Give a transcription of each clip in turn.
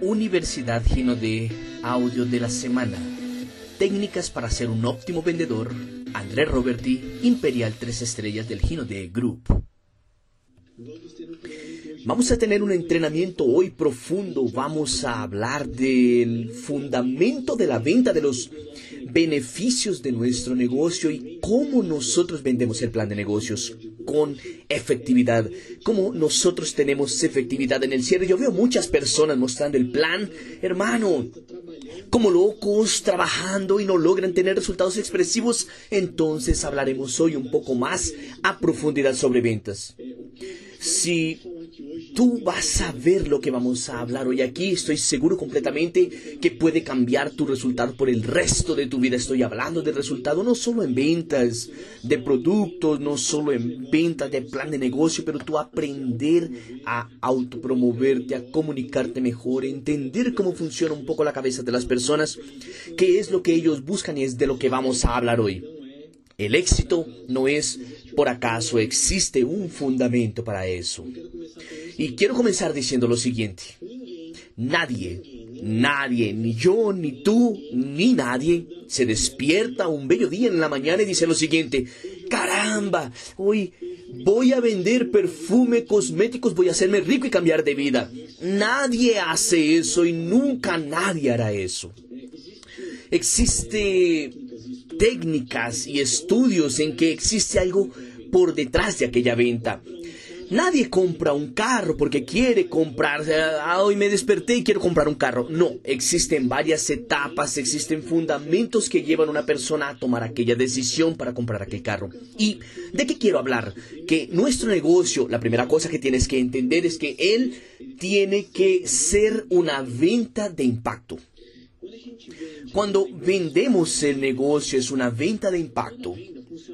Universidad Gino de Audio de la Semana. Técnicas para ser un óptimo vendedor. André Roberti, Imperial 3 Estrellas del Gino de Group. Vamos a tener un entrenamiento hoy profundo. Vamos a hablar del fundamento de la venta, de los beneficios de nuestro negocio y cómo nosotros vendemos el plan de negocios con efectividad. Cómo nosotros tenemos efectividad en el cierre. Yo veo muchas personas mostrando el plan, hermano, como locos trabajando y no logran tener resultados expresivos. Entonces hablaremos hoy un poco más a profundidad sobre ventas. Si tú vas a ver lo que vamos a hablar hoy aquí, estoy seguro completamente que puede cambiar tu resultado por el resto de tu vida. Estoy hablando de resultado no solo en ventas de productos, no solo en ventas de plan de negocio, pero tú aprender a autopromoverte, a comunicarte mejor, entender cómo funciona un poco la cabeza de las personas, qué es lo que ellos buscan y es de lo que vamos a hablar hoy. El éxito no es por acaso, existe un fundamento para eso. Y quiero comenzar diciendo lo siguiente. Nadie, nadie, ni yo, ni tú, ni nadie, se despierta un bello día en la mañana y dice lo siguiente. Caramba, hoy voy a vender perfume, cosméticos, voy a hacerme rico y cambiar de vida. Nadie hace eso y nunca nadie hará eso. Existe técnicas y estudios en que existe algo por detrás de aquella venta. Nadie compra un carro porque quiere comprar, ah, hoy me desperté y quiero comprar un carro. No, existen varias etapas, existen fundamentos que llevan a una persona a tomar aquella decisión para comprar aquel carro. ¿Y de qué quiero hablar? Que nuestro negocio, la primera cosa que tienes que entender es que él tiene que ser una venta de impacto. Cuando vendemos el negocio es una venta de impacto.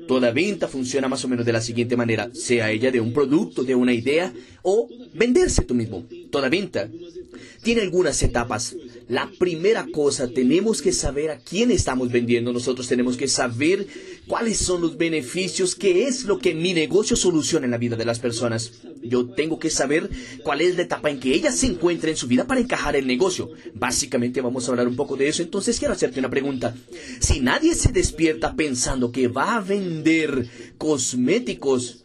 Toda venta funciona más o menos de la siguiente manera, sea ella de un producto, de una idea o venderse tú mismo. Toda venta tiene algunas etapas. La primera cosa, tenemos que saber a quién estamos vendiendo. Nosotros tenemos que saber cuáles son los beneficios, qué es lo que mi negocio soluciona en la vida de las personas. Yo tengo que saber cuál es la etapa en que ella se encuentra en su vida para encajar el negocio. Básicamente vamos a hablar un poco de eso. Entonces quiero hacerte una pregunta. Si nadie se despierta pensando que va a vender cosméticos,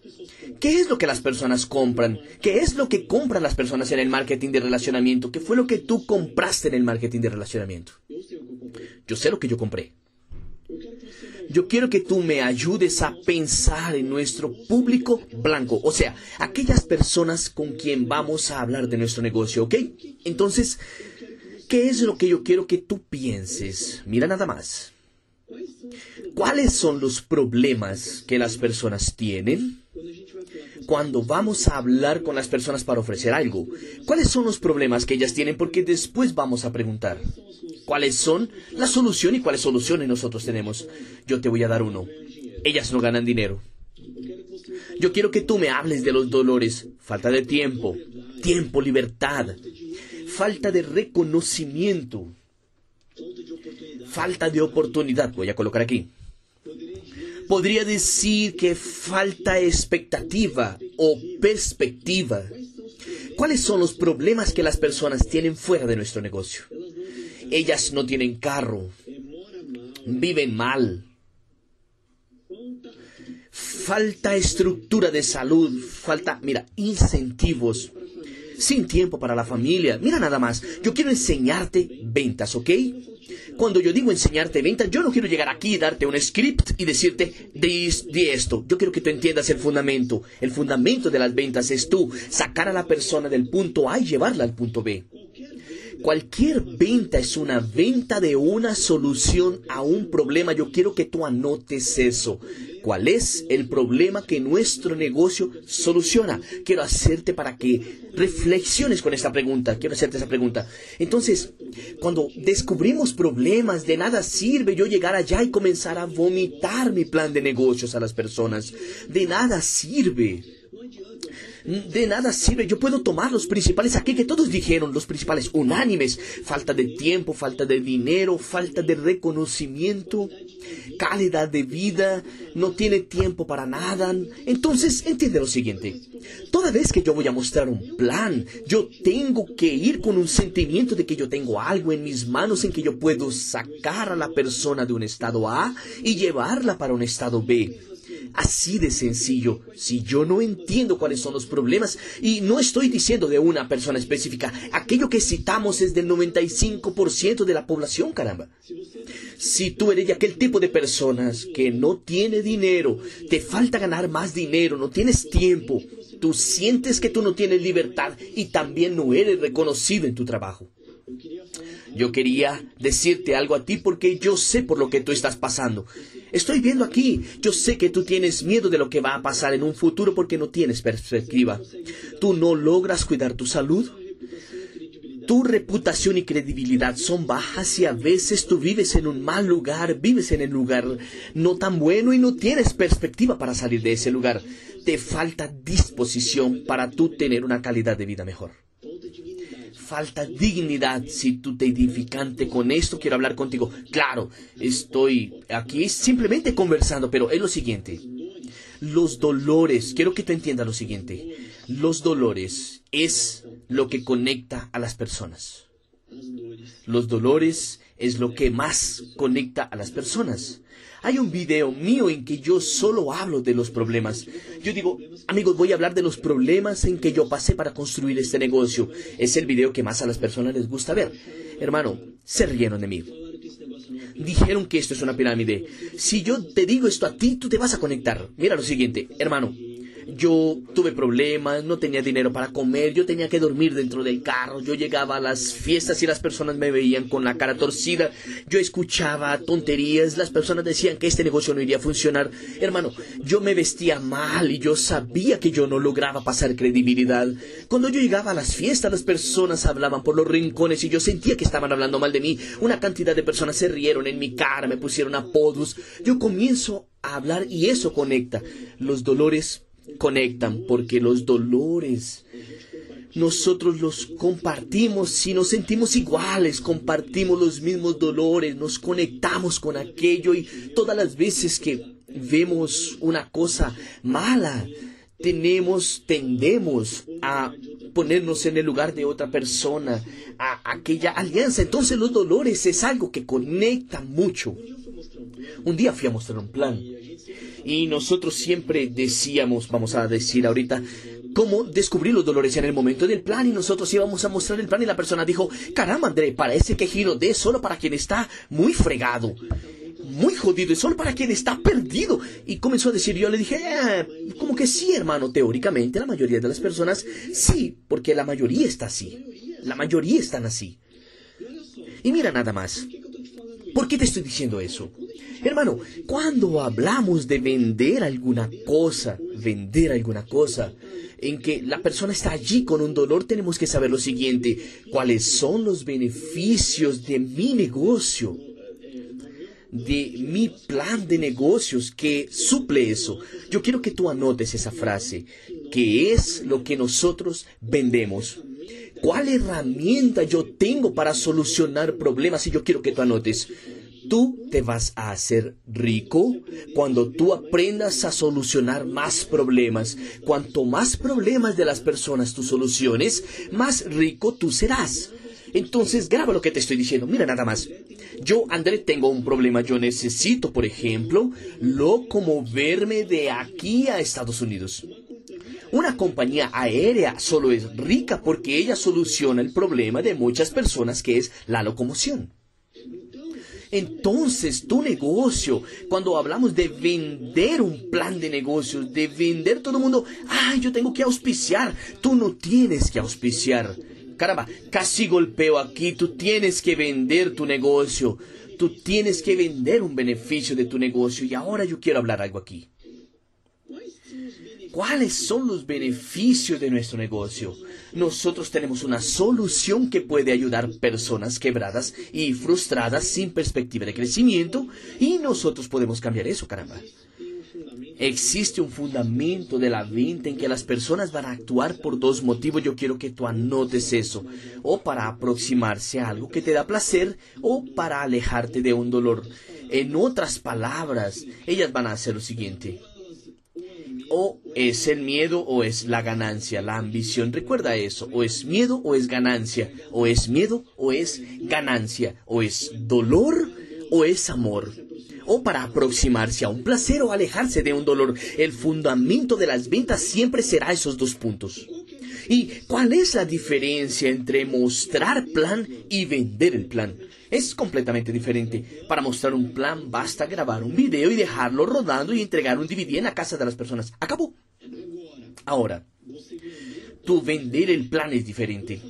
¿Qué es lo que las personas compran? ¿Qué es lo que compran las personas en el marketing de relacionamiento? ¿Qué fue lo que tú compraste en el marketing de relacionamiento? Yo sé lo que yo compré. Yo quiero que tú me ayudes a pensar en nuestro público blanco, o sea, aquellas personas con quien vamos a hablar de nuestro negocio, ¿ok? Entonces, ¿qué es lo que yo quiero que tú pienses? Mira nada más. ¿Cuáles son los problemas que las personas tienen? Cuando vamos a hablar con las personas para ofrecer algo. ¿Cuáles son los problemas que ellas tienen? Porque después vamos a preguntar. ¿Cuáles son la solución y cuáles soluciones nosotros tenemos? Yo te voy a dar uno. Ellas no ganan dinero. Yo quiero que tú me hables de los dolores. Falta de tiempo. Tiempo, libertad. Falta de reconocimiento. Falta de oportunidad. Voy a colocar aquí podría decir que falta expectativa o perspectiva. ¿Cuáles son los problemas que las personas tienen fuera de nuestro negocio? Ellas no tienen carro, viven mal, falta estructura de salud, falta, mira, incentivos, sin tiempo para la familia. Mira nada más, yo quiero enseñarte ventas, ¿ok? Cuando yo digo enseñarte ventas, yo no quiero llegar aquí y darte un script y decirte, di, esto. Yo quiero que tú entiendas el fundamento. El fundamento de las ventas es tú sacar a la persona del punto A y llevarla al punto B. Cualquier venta es una venta de una solución a un problema. Yo quiero que tú anotes eso. ¿Cuál es el problema que nuestro negocio soluciona? Quiero hacerte para que reflexiones con esta pregunta. Quiero hacerte esa pregunta. Entonces, cuando descubrimos problemas, de nada sirve yo llegar allá y comenzar a vomitar mi plan de negocios a las personas. De nada sirve. De nada sirve. Yo puedo tomar los principales aquí que todos dijeron, los principales unánimes. Falta de tiempo, falta de dinero, falta de reconocimiento, calidad de vida, no tiene tiempo para nada. Entonces, entiende lo siguiente. Toda vez que yo voy a mostrar un plan, yo tengo que ir con un sentimiento de que yo tengo algo en mis manos en que yo puedo sacar a la persona de un estado A y llevarla para un estado B. Así de sencillo. Si yo no entiendo cuáles son los problemas, y no estoy diciendo de una persona específica, aquello que citamos es del 95% de la población, caramba. Si tú eres de aquel tipo de personas que no tiene dinero, te falta ganar más dinero, no tienes tiempo, tú sientes que tú no tienes libertad y también no eres reconocido en tu trabajo. Yo quería decirte algo a ti porque yo sé por lo que tú estás pasando. Estoy viendo aquí, yo sé que tú tienes miedo de lo que va a pasar en un futuro porque no tienes perspectiva. Tú no logras cuidar tu salud. Tu reputación y credibilidad son bajas y a veces tú vives en un mal lugar, vives en el lugar no tan bueno y no tienes perspectiva para salir de ese lugar. Te falta disposición para tú tener una calidad de vida mejor falta dignidad si tú te identificante con esto. Quiero hablar contigo. Claro, estoy aquí simplemente conversando, pero es lo siguiente. Los dolores, quiero que tú entiendas lo siguiente. Los dolores es lo que conecta a las personas. Los dolores es lo que más conecta a las personas. Hay un video mío en que yo solo hablo de los problemas. Yo digo, amigos, voy a hablar de los problemas en que yo pasé para construir este negocio. Es el video que más a las personas les gusta ver. Hermano, se rieron de mí. Dijeron que esto es una pirámide. Si yo te digo esto a ti, tú te vas a conectar. Mira lo siguiente, hermano. Yo tuve problemas, no tenía dinero para comer, yo tenía que dormir dentro del carro, yo llegaba a las fiestas y las personas me veían con la cara torcida, yo escuchaba tonterías, las personas decían que este negocio no iría a funcionar. Hermano, yo me vestía mal y yo sabía que yo no lograba pasar credibilidad. Cuando yo llegaba a las fiestas, las personas hablaban por los rincones y yo sentía que estaban hablando mal de mí. Una cantidad de personas se rieron en mi cara, me pusieron apodos. Yo comienzo a hablar y eso conecta. Los dolores conectan, porque los dolores nosotros los compartimos, si nos sentimos iguales, compartimos los mismos dolores, nos conectamos con aquello y todas las veces que vemos una cosa mala, tenemos, tendemos a ponernos en el lugar de otra persona, a aquella alianza. Entonces los dolores es algo que conecta mucho. Un día fui a mostrar un plan y nosotros siempre decíamos, vamos a decir ahorita, cómo descubrir los dolores en el momento del plan y nosotros íbamos a mostrar el plan y la persona dijo, caramba André, parece que giro de solo para quien está muy fregado, muy jodido, y solo para quien está perdido. Y comenzó a decir, yo le dije, eh, como que sí hermano, teóricamente la mayoría de las personas sí, porque la mayoría está así, la mayoría están así. Y mira nada más, ¿por qué te estoy diciendo eso? Hermano, cuando hablamos de vender alguna cosa, vender alguna cosa, en que la persona está allí con un dolor, tenemos que saber lo siguiente, cuáles son los beneficios de mi negocio, de mi plan de negocios que suple eso. Yo quiero que tú anotes esa frase, que es lo que nosotros vendemos. ¿Cuál herramienta yo tengo para solucionar problemas? Y yo quiero que tú anotes. Tú te vas a hacer rico cuando tú aprendas a solucionar más problemas. Cuanto más problemas de las personas tú soluciones, más rico tú serás. Entonces, graba lo que te estoy diciendo. Mira nada más. Yo, André, tengo un problema. Yo necesito, por ejemplo, locomoverme de aquí a Estados Unidos. Una compañía aérea solo es rica porque ella soluciona el problema de muchas personas que es la locomoción. Entonces, tu negocio, cuando hablamos de vender un plan de negocios, de vender todo el mundo, ay, yo tengo que auspiciar, tú no tienes que auspiciar. Caramba, casi golpeo aquí, tú tienes que vender tu negocio, tú tienes que vender un beneficio de tu negocio y ahora yo quiero hablar algo aquí. ¿Cuáles son los beneficios de nuestro negocio? Nosotros tenemos una solución que puede ayudar personas quebradas y frustradas sin perspectiva de crecimiento y nosotros podemos cambiar eso, caramba. Existe un fundamento de la venta en que las personas van a actuar por dos motivos. Yo quiero que tú anotes eso. O para aproximarse a algo que te da placer o para alejarte de un dolor. En otras palabras, ellas van a hacer lo siguiente. O es el miedo o es la ganancia, la ambición. Recuerda eso. O es miedo o es ganancia. O es miedo o es ganancia. O es dolor o es amor o para aproximarse a un placer o alejarse de un dolor. El fundamento de las ventas siempre será esos dos puntos. ¿Y cuál es la diferencia entre mostrar plan y vender el plan? Es completamente diferente. Para mostrar un plan basta grabar un video y dejarlo rodando y entregar un DVD en la casa de las personas. Acabó. Ahora, tu vender el plan es diferente.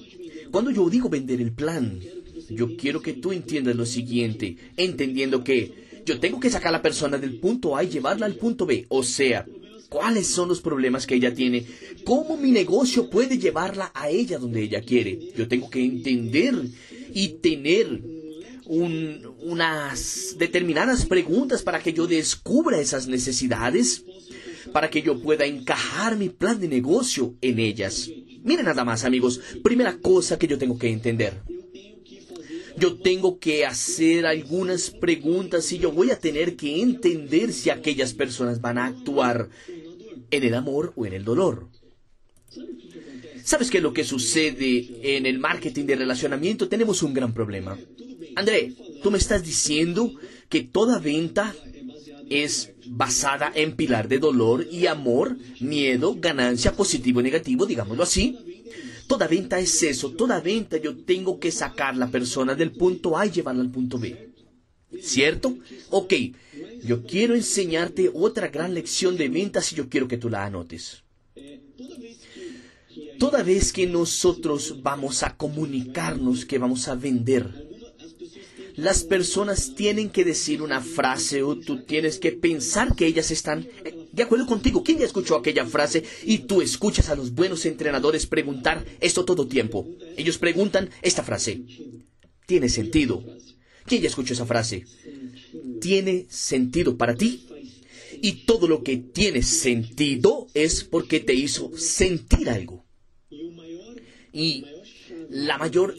Cuando yo digo vender el plan, yo quiero que tú entiendas lo siguiente, entendiendo que yo tengo que sacar a la persona del punto A y llevarla al punto B. O sea, cuáles son los problemas que ella tiene, cómo mi negocio puede llevarla a ella donde ella quiere. Yo tengo que entender y tener unas determinadas preguntas para que yo descubra esas necesidades, para que yo pueda encajar mi plan de negocio en ellas. Miren nada más amigos, primera cosa que yo tengo que entender yo tengo que hacer algunas preguntas y yo voy a tener que entender si aquellas personas van a actuar en el amor o en el dolor. ¿Sabes qué es lo que sucede en el marketing de relacionamiento? Tenemos un gran problema. André, tú me estás diciendo que toda venta es basada en pilar de dolor y amor, miedo, ganancia, positivo y negativo, digámoslo así. Toda venta es eso, toda venta yo tengo que sacar la persona del punto A y llevarla al punto B. ¿Cierto? Ok, yo quiero enseñarte otra gran lección de ventas y yo quiero que tú la anotes. Toda vez que nosotros vamos a comunicarnos que vamos a vender, las personas tienen que decir una frase o tú tienes que pensar que ellas están de acuerdo contigo. ¿Quién ya escuchó aquella frase y tú escuchas a los buenos entrenadores preguntar esto todo tiempo? Ellos preguntan esta frase. ¿Tiene sentido? ¿Quién ya escuchó esa frase? ¿Tiene sentido para ti? Y todo lo que tiene sentido es porque te hizo sentir algo. Y la mayor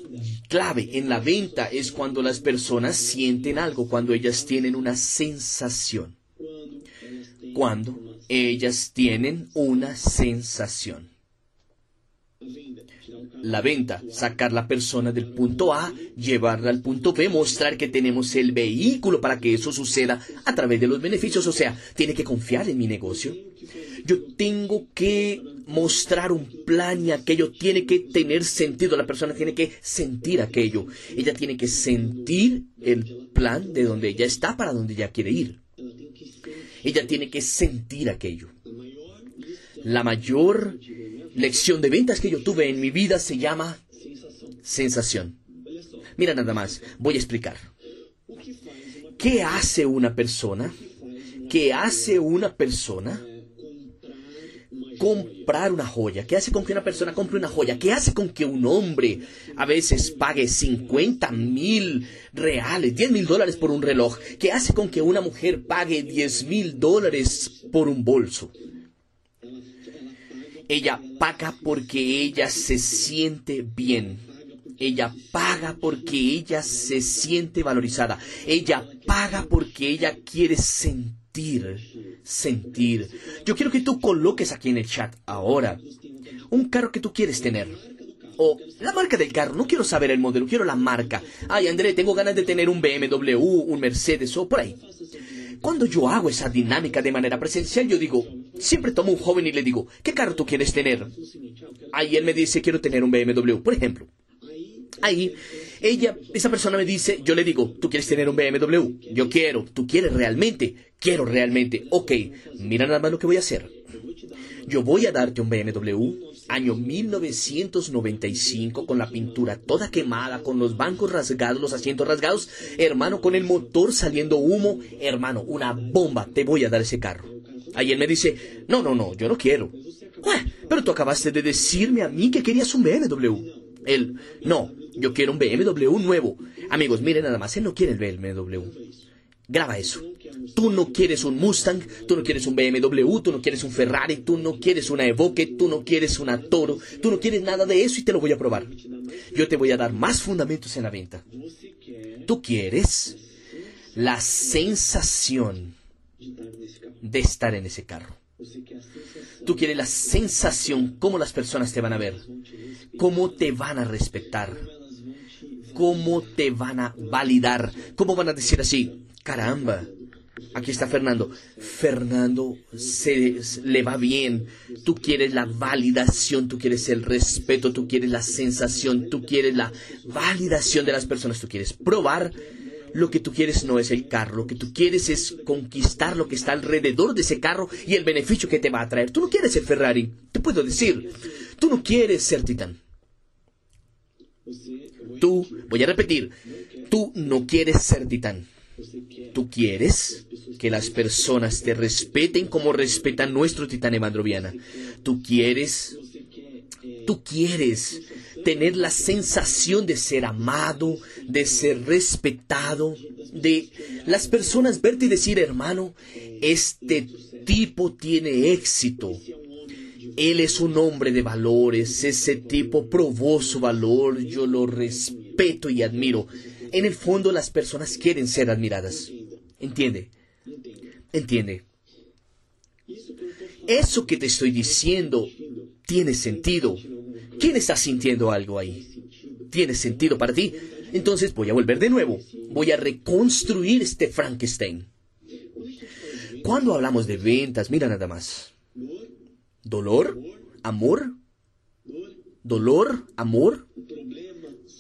clave en la venta es cuando las personas sienten algo, cuando ellas tienen una sensación. Cuando ellas tienen una sensación. La venta, sacar la persona del punto A, llevarla al punto B, mostrar que tenemos el vehículo para que eso suceda a través de los beneficios. O sea, tiene que confiar en mi negocio. Yo tengo que mostrar un plan y aquello tiene que tener sentido. La persona tiene que sentir aquello. Ella tiene que sentir el plan de donde ella está para donde ella quiere ir. Ella tiene que sentir aquello. La mayor lección de ventas que yo tuve en mi vida se llama sensación. Mira nada más, voy a explicar. ¿Qué hace una persona? ¿Qué hace una persona? Comprar una joya? ¿Qué hace con que una persona compre una joya? ¿Qué hace con que un hombre a veces pague 50 mil reales, 10 mil dólares por un reloj? ¿Qué hace con que una mujer pague 10 mil dólares por un bolso? Ella paga porque ella se siente bien. Ella paga porque ella se siente valorizada. Ella paga porque ella quiere sentir sentir, sentir. Yo quiero que tú coloques aquí en el chat ahora un carro que tú quieres tener. O la marca del carro, no quiero saber el modelo, quiero la marca. Ay, André, tengo ganas de tener un BMW, un Mercedes o por ahí. Cuando yo hago esa dinámica de manera presencial, yo digo, siempre tomo un joven y le digo, ¿qué carro tú quieres tener? Ahí él me dice, quiero tener un BMW, por ejemplo. Ahí ella, esa persona me dice, yo le digo, ¿tú quieres tener un BMW? Yo quiero, ¿tú quieres realmente? Quiero realmente. Ok, mira nada más lo que voy a hacer. Yo voy a darte un BMW año 1995 con la pintura toda quemada, con los bancos rasgados, los asientos rasgados, hermano, con el motor saliendo humo, hermano, una bomba, te voy a dar ese carro. Ahí él me dice, no, no, no, yo no quiero. pero tú acabaste de decirme a mí que querías un BMW. Él, no, yo quiero un BMW nuevo. Amigos, miren nada más, él no quiere el BMW. Graba eso. Tú no quieres un Mustang, tú no quieres un BMW, tú no quieres un Ferrari, tú no quieres una Evoque, tú no quieres una Toro, tú no quieres nada de eso y te lo voy a probar. Yo te voy a dar más fundamentos en la venta. Tú quieres la sensación de estar en ese carro. Tú quieres la sensación, cómo las personas te van a ver, cómo te van a respetar, cómo te van a validar, cómo van a decir así, caramba, aquí está Fernando, Fernando se, le va bien, tú quieres la validación, tú quieres el respeto, tú quieres la sensación, tú quieres la validación de las personas, tú quieres probar lo que tú quieres no es el carro, lo que tú quieres es conquistar lo que está alrededor de ese carro y el beneficio que te va a traer. Tú no quieres ser Ferrari, te puedo decir, tú no quieres ser Titán. Tú, voy a repetir, tú no quieres ser Titán. Tú quieres que las personas te respeten como respetan nuestro Titán Evandroviana. Tú quieres, tú quieres tener la sensación de ser amado, de ser respetado, de las personas verte y decir, hermano, este tipo tiene éxito. Él es un hombre de valores, ese tipo probó su valor, yo lo respeto y admiro. En el fondo las personas quieren ser admiradas. ¿Entiende? ¿Entiende? Eso que te estoy diciendo tiene sentido. ¿Quién está sintiendo algo ahí? ¿Tiene sentido para ti? Entonces voy a volver de nuevo. Voy a reconstruir este Frankenstein. Cuando hablamos de ventas, mira nada más. Dolor, amor, dolor, amor,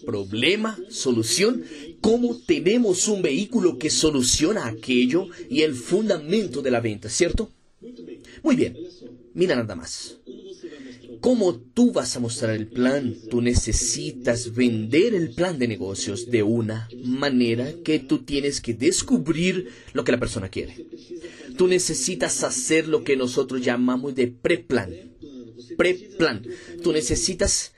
problema, solución. ¿Cómo tenemos un vehículo que soluciona aquello y el fundamento de la venta, cierto? Muy bien, mira nada más. ¿Cómo tú vas a mostrar el plan? Tú necesitas vender el plan de negocios de una manera que tú tienes que descubrir lo que la persona quiere. Tú necesitas hacer lo que nosotros llamamos de preplan. Preplan. Tú necesitas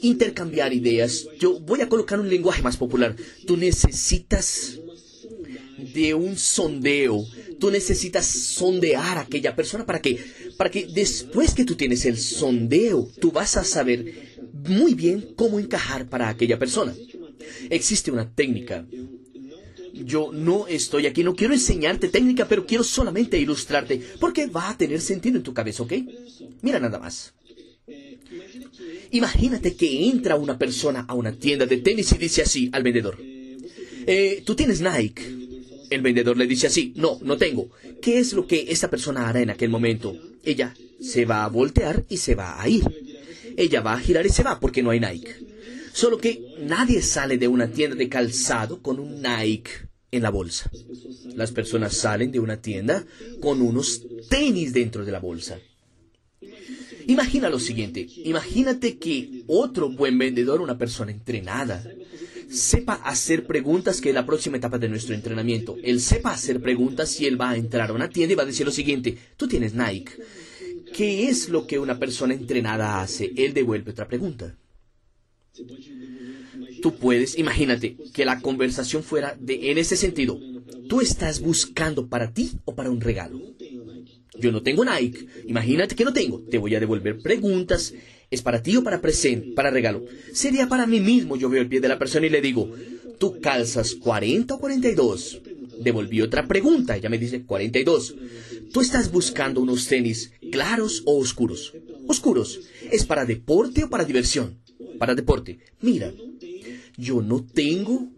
intercambiar ideas. Yo voy a colocar un lenguaje más popular. Tú necesitas de un sondeo. Tú necesitas sondear a aquella persona para que, para que después que tú tienes el sondeo, tú vas a saber muy bien cómo encajar para aquella persona. Existe una técnica. Yo no estoy aquí, no quiero enseñarte técnica, pero quiero solamente ilustrarte, porque va a tener sentido en tu cabeza, ¿ok? Mira nada más. Imagínate que entra una persona a una tienda de tenis y dice así al vendedor, eh, tú tienes Nike. El vendedor le dice así, no, no tengo. ¿Qué es lo que esta persona hará en aquel momento? Ella se va a voltear y se va a ir. Ella va a girar y se va porque no hay Nike. Solo que nadie sale de una tienda de calzado con un Nike en la bolsa. Las personas salen de una tienda con unos tenis dentro de la bolsa. Imagina lo siguiente, imagínate que otro buen vendedor, una persona entrenada, sepa hacer preguntas, que es la próxima etapa de nuestro entrenamiento. Él sepa hacer preguntas y él va a entrar a una tienda y va a decir lo siguiente, tú tienes Nike. ¿Qué es lo que una persona entrenada hace? Él devuelve otra pregunta. Tú puedes, imagínate, que la conversación fuera de, en ese sentido. ¿Tú estás buscando para ti o para un regalo? Yo no tengo Nike. Imagínate que no tengo. Te voy a devolver preguntas ¿Es para ti o para presente, para regalo? Sería para mí mismo. Yo veo el pie de la persona y le digo, ¿tú calzas 40 o 42? Devolví otra pregunta. Ella me dice 42. ¿Tú estás buscando unos tenis claros o oscuros? Oscuros. ¿Es para deporte o para diversión? Para deporte. Mira, yo no tengo...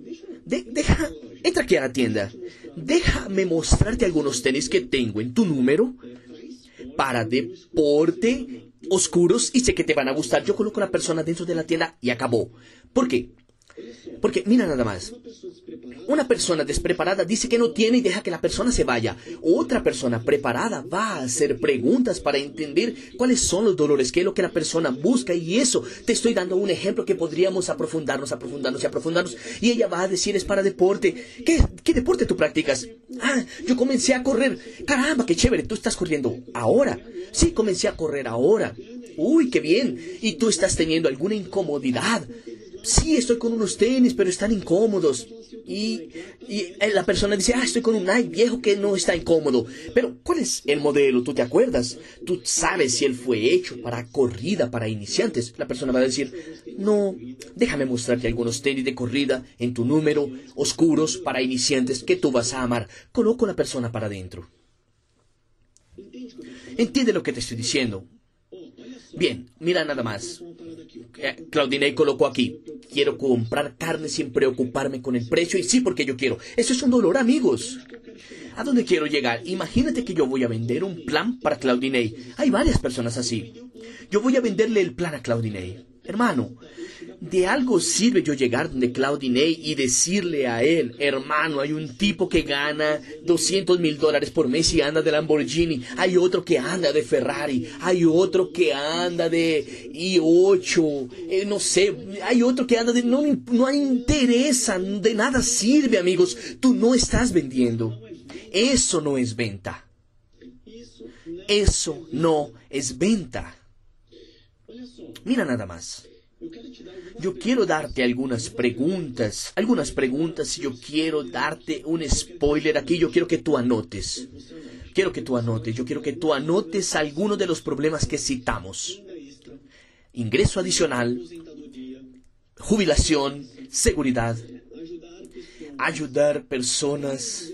deja, entra aquí a la tienda. Déjame mostrarte algunos tenis que tengo en tu número para deporte oscuros y sé que te van a gustar. Yo coloco a la persona dentro de la tienda y acabó. ¿Por qué? Porque mira nada más. Una persona despreparada dice que no tiene y deja que la persona se vaya. Otra persona preparada va a hacer preguntas para entender cuáles son los dolores, qué es lo que la persona busca y eso. Te estoy dando un ejemplo que podríamos aprofundarnos, aprofundarnos y aprofundarnos. Y ella va a decir es para deporte. ¿Qué, qué deporte tú practicas? Ah, yo comencé a correr. Caramba, qué chévere, tú estás corriendo ahora. Sí, comencé a correr ahora. Uy, qué bien. Y tú estás teniendo alguna incomodidad sí, estoy con unos tenis, pero están incómodos. Y, y la persona dice, ah, estoy con un Nike viejo que no está incómodo. Pero, ¿cuál es el modelo? ¿Tú te acuerdas? ¿Tú sabes si él fue hecho para corrida, para iniciantes? La persona va a decir, no, déjame mostrarte algunos tenis de corrida en tu número, oscuros, para iniciantes, que tú vas a amar. Coloco a la persona para adentro. Entiende lo que te estoy diciendo. Bien, mira nada más. Eh, Claudinei colocó aquí, quiero comprar carne sin preocuparme con el precio y sí porque yo quiero. Eso es un dolor, amigos. ¿A dónde quiero llegar? Imagínate que yo voy a vender un plan para Claudinei. Hay varias personas así. Yo voy a venderle el plan a Claudinei. Hermano, de algo sirve yo llegar donde Claudinei y decirle a él, hermano, hay un tipo que gana 200 mil dólares por mes y anda de Lamborghini, hay otro que anda de Ferrari, hay otro que anda de i8, eh, no sé, hay otro que anda de... No, no interesa, de nada sirve, amigos, tú no estás vendiendo. Eso no es venta. Eso no es venta. Mira nada más. Yo quiero darte algunas preguntas, algunas preguntas yo quiero darte un spoiler aquí, yo quiero que tú anotes. Quiero que tú anotes, yo quiero que tú anotes algunos de los problemas que citamos. Ingreso adicional, jubilación, seguridad, ayudar personas,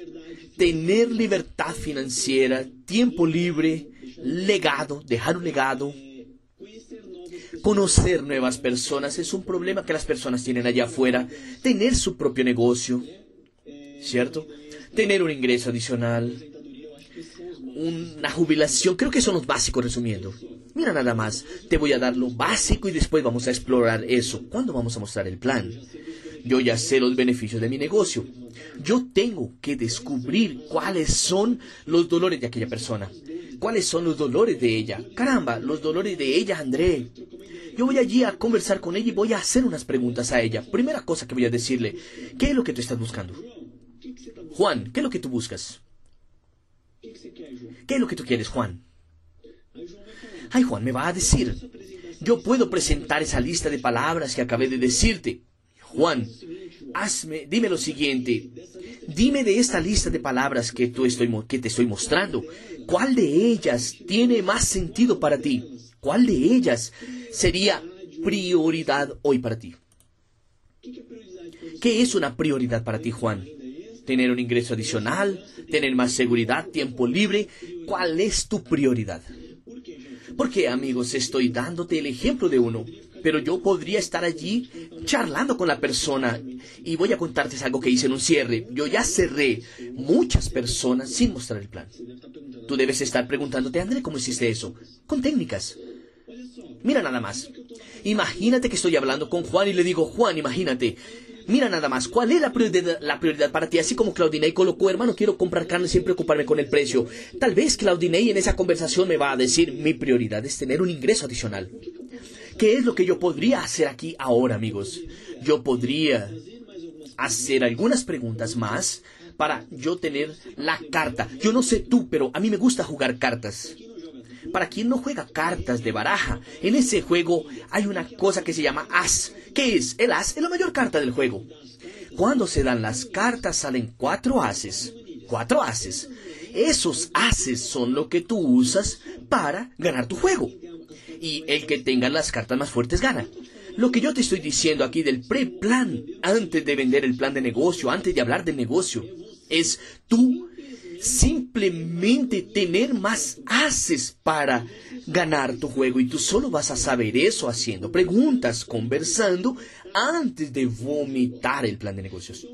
tener libertad financiera, tiempo libre, legado, dejar un legado, Conocer nuevas personas es un problema que las personas tienen allá afuera. Tener su propio negocio, ¿cierto? Tener un ingreso adicional, una jubilación. Creo que son los básicos resumiendo. Mira nada más, te voy a dar lo básico y después vamos a explorar eso. ¿Cuándo vamos a mostrar el plan? Yo ya sé los beneficios de mi negocio. Yo tengo que descubrir cuáles son los dolores de aquella persona. ¿Cuáles son los dolores de ella? Caramba, los dolores de ella, André. Yo voy allí a conversar con ella y voy a hacer unas preguntas a ella. Primera cosa que voy a decirle, ¿qué es lo que tú estás buscando? Juan, ¿qué es lo que tú buscas? ¿Qué es lo que tú quieres, Juan? Ay, Juan, me va a decir. Yo puedo presentar esa lista de palabras que acabé de decirte. Juan, hazme, dime lo siguiente. Dime de esta lista de palabras que, tú estoy, que te estoy mostrando, ¿cuál de ellas tiene más sentido para ti? ¿Cuál de ellas sería prioridad hoy para ti? ¿Qué es una prioridad para ti, Juan? ¿Tener un ingreso adicional? ¿Tener más seguridad? ¿Tiempo libre? ¿Cuál es tu prioridad? Porque, amigos, estoy dándote el ejemplo de uno pero yo podría estar allí charlando con la persona y voy a contarte algo que hice en un cierre. Yo ya cerré muchas personas sin mostrar el plan. Tú debes estar preguntándote, André, ¿cómo hiciste eso? Con técnicas. Mira nada más. Imagínate que estoy hablando con Juan y le digo, Juan, imagínate, Mira nada más, ¿cuál es la prioridad, para ti? Así como Claudinei colocó, hermano, quiero comprar carne sin preocuparme con el precio. Tal vez Claudinei en esa conversación me va a decir, mi prioridad es tener un ingreso adicional. ¿Qué es lo que yo podría hacer aquí ahora, amigos? Yo podría hacer algunas preguntas más para yo tener la carta. Yo no sé tú, pero a mí me gusta jugar cartas. Para quien no juega cartas de baraja, en ese juego hay una cosa que se llama as. ¿Qué es? El as es la mayor carta del juego. Cuando se dan las cartas salen cuatro ases. Cuatro ases. Esos ases son lo que tú usas para ganar tu juego y el que tenga las cartas más fuertes gana. Lo que yo te estoy diciendo aquí del pre-plan, antes de vender el plan de negocio, antes de hablar de negocio, es tú simplemente tener más haces para ganar tu juego y tú solo vas a saber eso haciendo preguntas, conversando antes de vomitar el plan de negocios.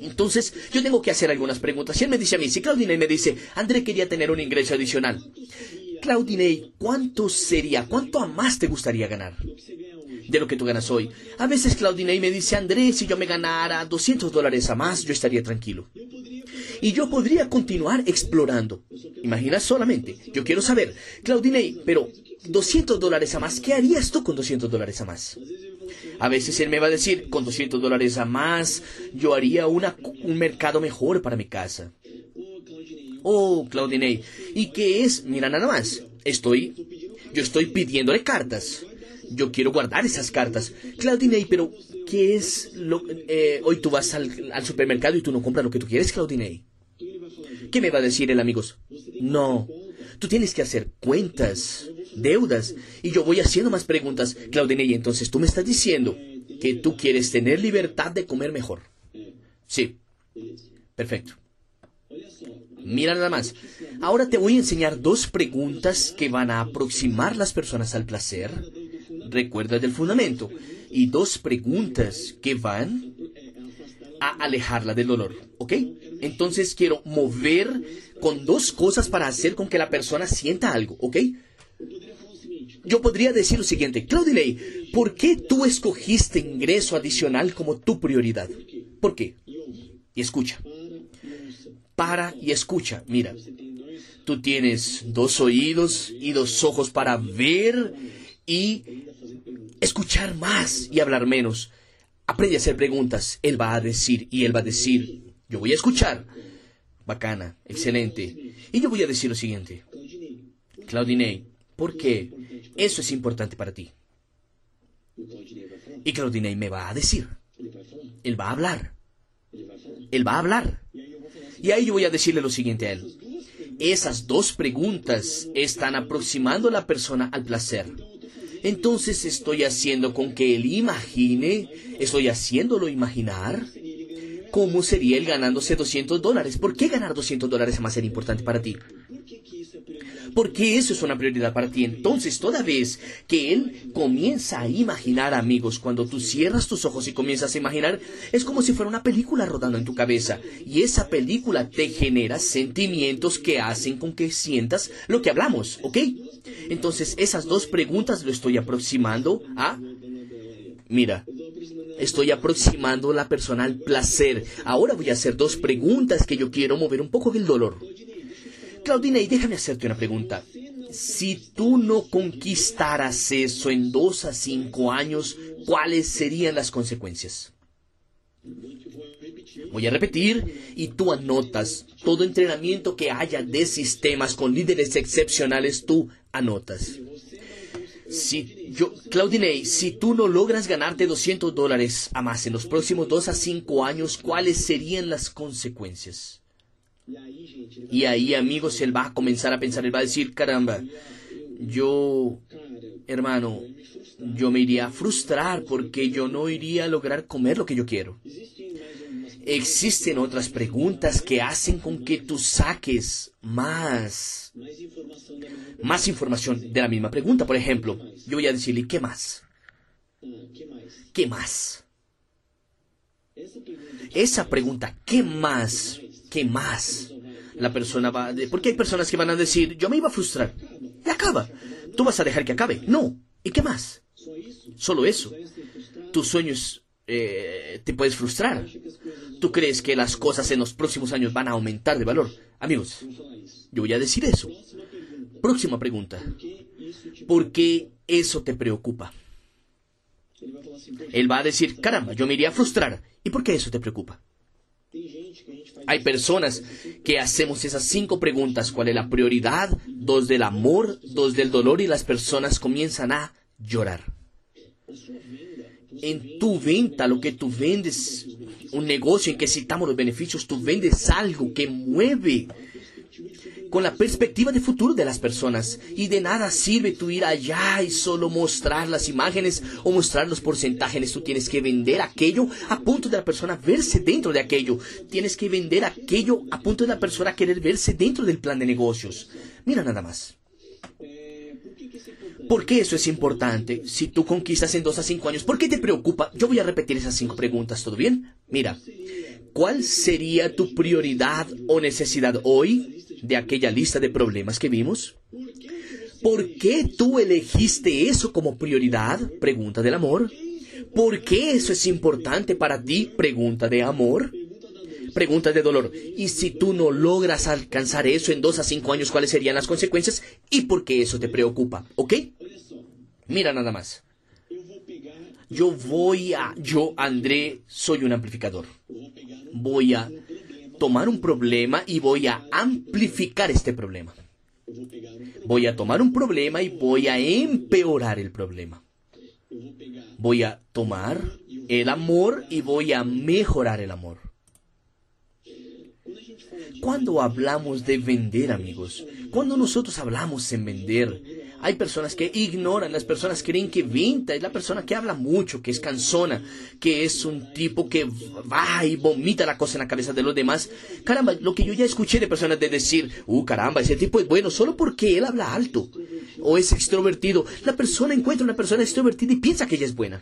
Entonces, yo tengo que hacer algunas preguntas. Y él me dice a mí, si Claudine me dice, André quería tener un ingreso adicional. Claudinei, ¿cuánto sería, cuánto a más te gustaría ganar de lo que tú ganas hoy? A veces Claudinei me dice, Andrés, si yo me ganara 200 dólares a más, yo estaría tranquilo. Y yo podría continuar explorando. Imagina solamente, yo quiero saber, Claudinei, pero 200 dólares a más, ¿qué harías tú con 200 dólares a más? A veces él me va a decir, con 200 dólares a más, yo haría un mercado mejor para mi casa. Oh, Claudinei. ¿Y qué es? Mira nada más. Estoy, yo estoy pidiéndole cartas. Yo quiero guardar esas cartas. Claudinei, pero ¿qué es lo... Eh, hoy tú vas al, supermercado y tú no compras lo que tú quieres, Claudinei. ¿Qué me va a decir el amigos? No, tú tienes que hacer cuentas, deudas, y yo voy haciendo más preguntas. Claudinei, entonces tú me estás diciendo que tú quieres tener libertad de comer mejor. Sí, perfecto. Mira nada más. Ahora te voy a enseñar dos preguntas que van a aproximar las personas al placer. Recuerda del fundamento. Y dos preguntas que van a alejarla del dolor. ¿Ok? Entonces quiero mover con dos cosas para hacer con que la persona sienta algo. ¿Ok? Yo podría decir lo siguiente, Claudilei, ¿por qué tú escogiste ingreso adicional como tu prioridad? ¿Por qué? Y escucha para y escucha. Mira, tú tienes dos oídos y dos ojos para ver y escuchar más y hablar menos. Aprende a hacer preguntas. Él va a decir y él va a decir, yo voy a escuchar. Bacana, excelente. Y yo voy a decir lo siguiente. Claudinei, ¿por qué? Eso es importante para ti. Y Claudinei me va a decir. Él va a hablar. Él va a hablar. Y ahí yo voy a decirle lo siguiente a él. Esas dos preguntas están aproximando a la persona al placer. Entonces estoy haciendo con que él imagine, estoy haciéndolo imaginar cómo sería él ganándose 200 dólares. ¿Por qué ganar 200 dólares es más ser importante para ti? Porque eso es una prioridad para ti. Entonces, toda vez que Él comienza a imaginar, amigos, cuando tú cierras tus ojos y comienzas a imaginar, es como si fuera una película rodando en tu cabeza. Y esa película te genera sentimientos que hacen con que sientas lo que hablamos, ¿ok? Entonces, esas dos preguntas lo estoy aproximando a... Mira, estoy aproximando la persona al placer. Ahora voy a hacer dos preguntas que yo quiero mover un poco del dolor. Claudina, y déjame hacerte una pregunta. Si tú no conquistaras eso en dos a cinco años, ¿cuáles serían las consecuencias? Voy a repetir y tú anotas. Todo entrenamiento que haya de sistemas con líderes excepcionales, tú anotas. Si yo, Claudinei, si tú no logras ganarte 200 dólares a más en los próximos dos a cinco años, ¿cuáles serían las consecuencias? Y ahí, amigos, él va a comenzar a pensar, él va a decir, caramba, yo, hermano, yo me iría a frustrar porque yo no iría a lograr comer lo que yo quiero. Existen otras preguntas que hacen con que tú saques más, información de la misma pregunta. Por ejemplo, yo voy a decirle, ¿qué más? ¿Qué más? Esa pregunta, ¿qué más? ¿Qué más? La persona va... Porque hay personas que van a decir, yo me iba a frustrar. Y acaba. Tú vas a dejar que acabe. No. ¿Y qué más? Solo eso. Tus sueños eh, te puedes frustrar. ¿Tú crees que las cosas en los próximos años van a aumentar de valor? Amigos, yo voy a decir eso. Próxima pregunta. ¿Por qué eso te preocupa? Él va a decir, caramba, yo me iría a frustrar. ¿Y por qué eso te preocupa? Hay personas que hacemos esas cinco preguntas. ¿Cuál es la prioridad? Dos del amor, dos del dolor y las personas comienzan a llorar. En tu venta, lo que tú vendes, un negocio en que citamos los beneficios, tú vendes algo que mueve con la perspectiva de futuro de las personas. Y de nada sirve tú ir allá y solo mostrar las imágenes o mostrar los porcentajes. Tú tienes que vender aquello a punto de la persona verse dentro de aquello. Tienes que vender aquello a punto de la persona querer verse dentro del plan de negocios. Mira nada más. ¿Por qué eso es importante? Si tú conquistas en dos a cinco años, ¿por qué te preocupa? Yo voy a repetir esas cinco preguntas, ¿todo bien? Mira, ¿cuál sería tu prioridad o necesidad hoy? De aquella lista de problemas que vimos? ¿Por qué tú elegiste eso como prioridad? Pregunta del amor. ¿Por qué eso es importante para ti? Pregunta de amor. Pregunta de dolor. Y si tú no logras alcanzar eso en dos a cinco años, ¿cuáles serían las consecuencias? ¿Y por qué eso te preocupa? ¿Ok? Mira nada más. Yo voy a, yo, André, soy un amplificador. Voy a tomar un problema y voy a amplificar este problema. Voy a tomar un problema y voy a empeorar el problema. Voy a tomar el amor y voy a mejorar el amor. Cuando hablamos de vender, amigos, cuando nosotros hablamos en vender, hay personas que ignoran, las personas creen que venta es la persona que habla mucho, que es cansona, que es un tipo que va y vomita la cosa en la cabeza de los demás. Caramba, lo que yo ya escuché de personas de decir, uh, caramba, ese tipo es bueno solo porque él habla alto o es extrovertido. La persona encuentra una persona extrovertida y piensa que ella es buena.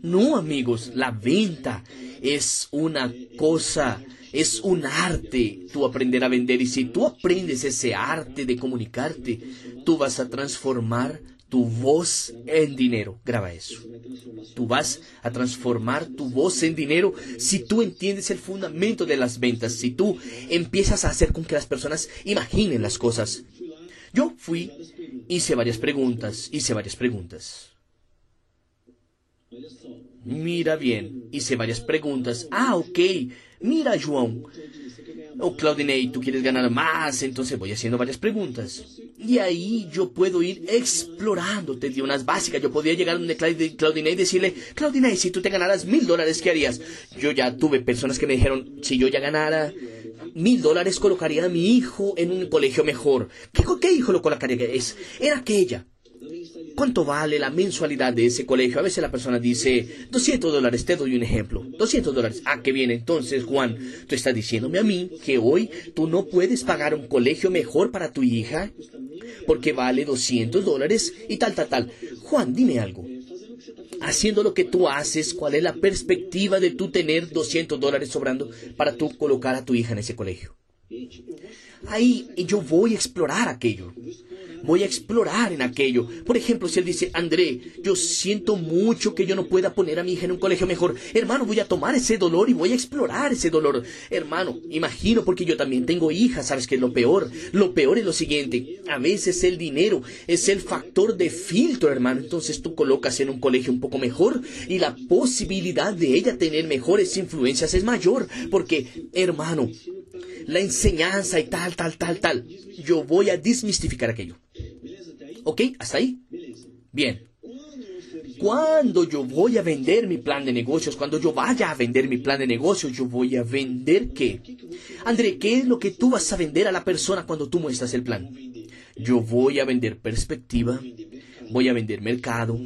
No, amigos, la venta es una cosa es un arte tú aprender a vender y si tú aprendes ese arte de comunicarte, tú vas a transformar tu voz en dinero. Graba eso. Tú vas a transformar tu voz en dinero si tú entiendes el fundamento de las ventas, si tú empiezas a hacer con que las personas imaginen las cosas. Yo fui, hice varias preguntas, hice varias preguntas. Mira bien, hice varias preguntas. Ah, ok. Mira, João. O Claudinei, tú quieres ganar más, entonces voy haciendo varias preguntas. Y ahí yo puedo ir explorando, te di unas básicas. Yo podía llegar donde Claudinei y decirle, Claudinei, si tú te ganaras mil dólares, ¿qué harías? Yo ya tuve personas que me dijeron, si yo ya ganara mil dólares, colocaría a mi hijo en un colegio mejor. ¿Qué, qué hijo lo colocaría? Es, era aquella. ¿Cuánto vale la mensualidad de ese colegio? A veces la persona dice, 200 dólares, te doy un ejemplo. 200 dólares. Ah, qué bien. Entonces, Juan, tú estás diciéndome a mí que hoy tú no puedes pagar un colegio mejor para tu hija porque vale 200 dólares y tal, tal, tal. Juan, dime algo. Haciendo lo que tú haces, ¿cuál es la perspectiva de tú tener 200 dólares sobrando para tú colocar a tu hija en ese colegio? Ahí yo voy a explorar aquello voy a explorar en aquello. Por ejemplo, si él dice, André, yo siento mucho que yo no pueda poner a mi hija en un colegio mejor. Hermano, voy a tomar ese dolor y voy a explorar ese dolor. Hermano, imagino porque yo también tengo hijas, ¿sabes qué es lo peor? Lo peor es lo siguiente, a veces el dinero es el factor de filtro, hermano. Entonces tú colocas en un colegio un poco mejor y la posibilidad de ella tener mejores influencias es mayor. Porque, hermano, la enseñanza y tal, tal, tal, tal. Yo voy a desmistificar aquello. ¿Ok? ¿Hasta ahí? Bien. Cuando yo voy a vender mi plan de negocios, cuando yo vaya a vender mi plan de negocios, yo voy a vender qué? André, ¿qué es lo que tú vas a vender a la persona cuando tú muestras el plan? Yo voy a vender perspectiva, voy a vender mercado,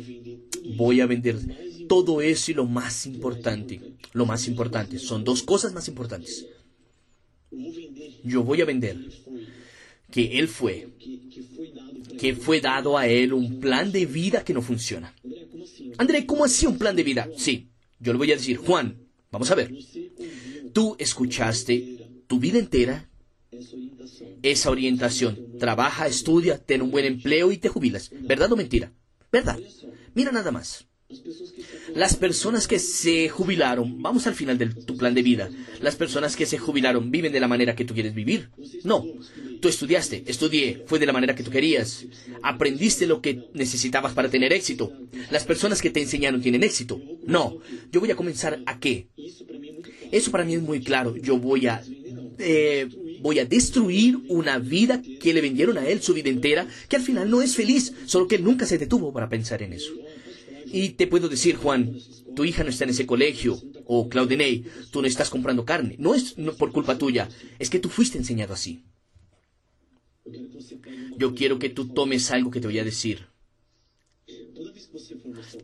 voy a vender todo eso y lo más importante, lo más importante, son dos cosas más importantes. Yo voy a vender que Él fue, que fue dado a Él un plan de vida que no funciona. André, ¿cómo así un plan de vida? Sí, yo le voy a decir, Juan, vamos a ver. Tú escuchaste tu vida entera esa orientación. Trabaja, estudia, ten un buen empleo y te jubilas. ¿Verdad o mentira? ¿Verdad? Mira nada más. Las personas que se jubilaron, vamos al final de tu plan de vida, las personas que se jubilaron viven de la manera que tú quieres vivir. No, tú estudiaste, estudié, fue de la manera que tú querías, aprendiste lo que necesitabas para tener éxito. Las personas que te enseñaron tienen éxito. No, yo voy a comenzar a qué. Eso para mí es muy claro. Yo voy a... Eh, voy a destruir una vida que le vendieron a él su vida entera, que al final no es feliz, solo que nunca se detuvo para pensar en eso. Y te puedo decir, Juan, tu hija no está en ese colegio, o Claudinei, tú no estás comprando carne. No es por culpa tuya, es que tú fuiste enseñado así. Yo quiero que tú tomes algo que te voy a decir.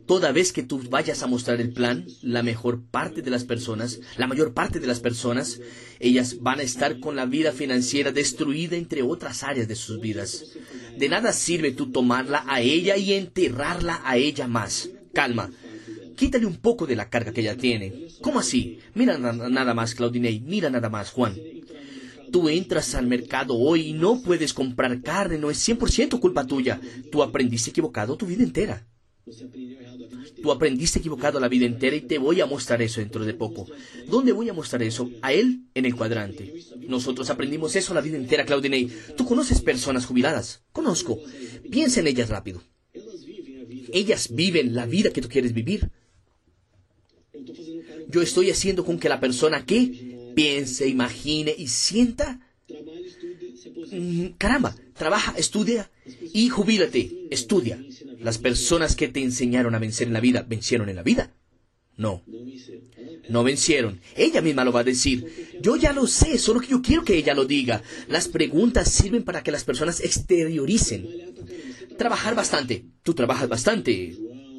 Toda vez que tú vayas a mostrar el plan, la mejor parte de las personas, la mayor parte de las personas, ellas van a estar con la vida financiera destruida entre otras áreas de sus vidas. De nada sirve tú tomarla a ella y enterrarla a ella más. Calma. Quítale un poco de la carga que ella tiene. ¿Cómo así? Mira nada más, Claudinei. Mira nada más, Juan. Tú entras al mercado hoy y no puedes comprar carne. No es 100% culpa tuya. Tú aprendiste equivocado tu vida entera. Tú aprendiste equivocado la vida entera y te voy a mostrar eso dentro de poco. ¿Dónde voy a mostrar eso? A él en el cuadrante. Nosotros aprendimos eso la vida entera, Claudinei. ¿Tú conoces personas jubiladas? Conozco. Piensa en ellas rápido. Ellas viven la vida que tú quieres vivir. Yo estoy haciendo con que la persona que piense, imagine y sienta, mm, caramba, trabaja, estudia y jubílate, estudia. Las personas que te enseñaron a vencer en la vida, ¿vencieron en la vida? No. No vencieron. Ella misma lo va a decir. Yo ya lo sé, solo que yo quiero que ella lo diga. Las preguntas sirven para que las personas exterioricen. Trabajar bastante. Tú trabajas bastante.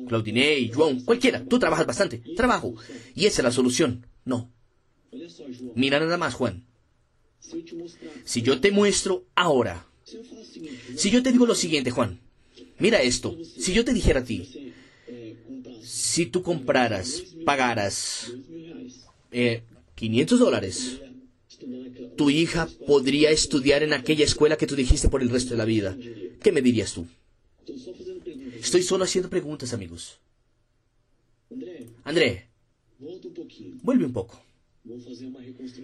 Claudine, João, cualquiera. Tú trabajas bastante. Trabajo. Y esa es la solución. No. Mira nada más, Juan. Si yo te muestro ahora. Si yo te digo lo siguiente, Juan. Mira esto. Si yo te dijera a ti. Si tú compraras, pagaras 500 eh, dólares, tu hija podría estudiar en aquella escuela que tú dijiste por el resto de la vida. ¿Qué me dirías tú? Estoy solo haciendo preguntas, amigos. André, vuelve un poco.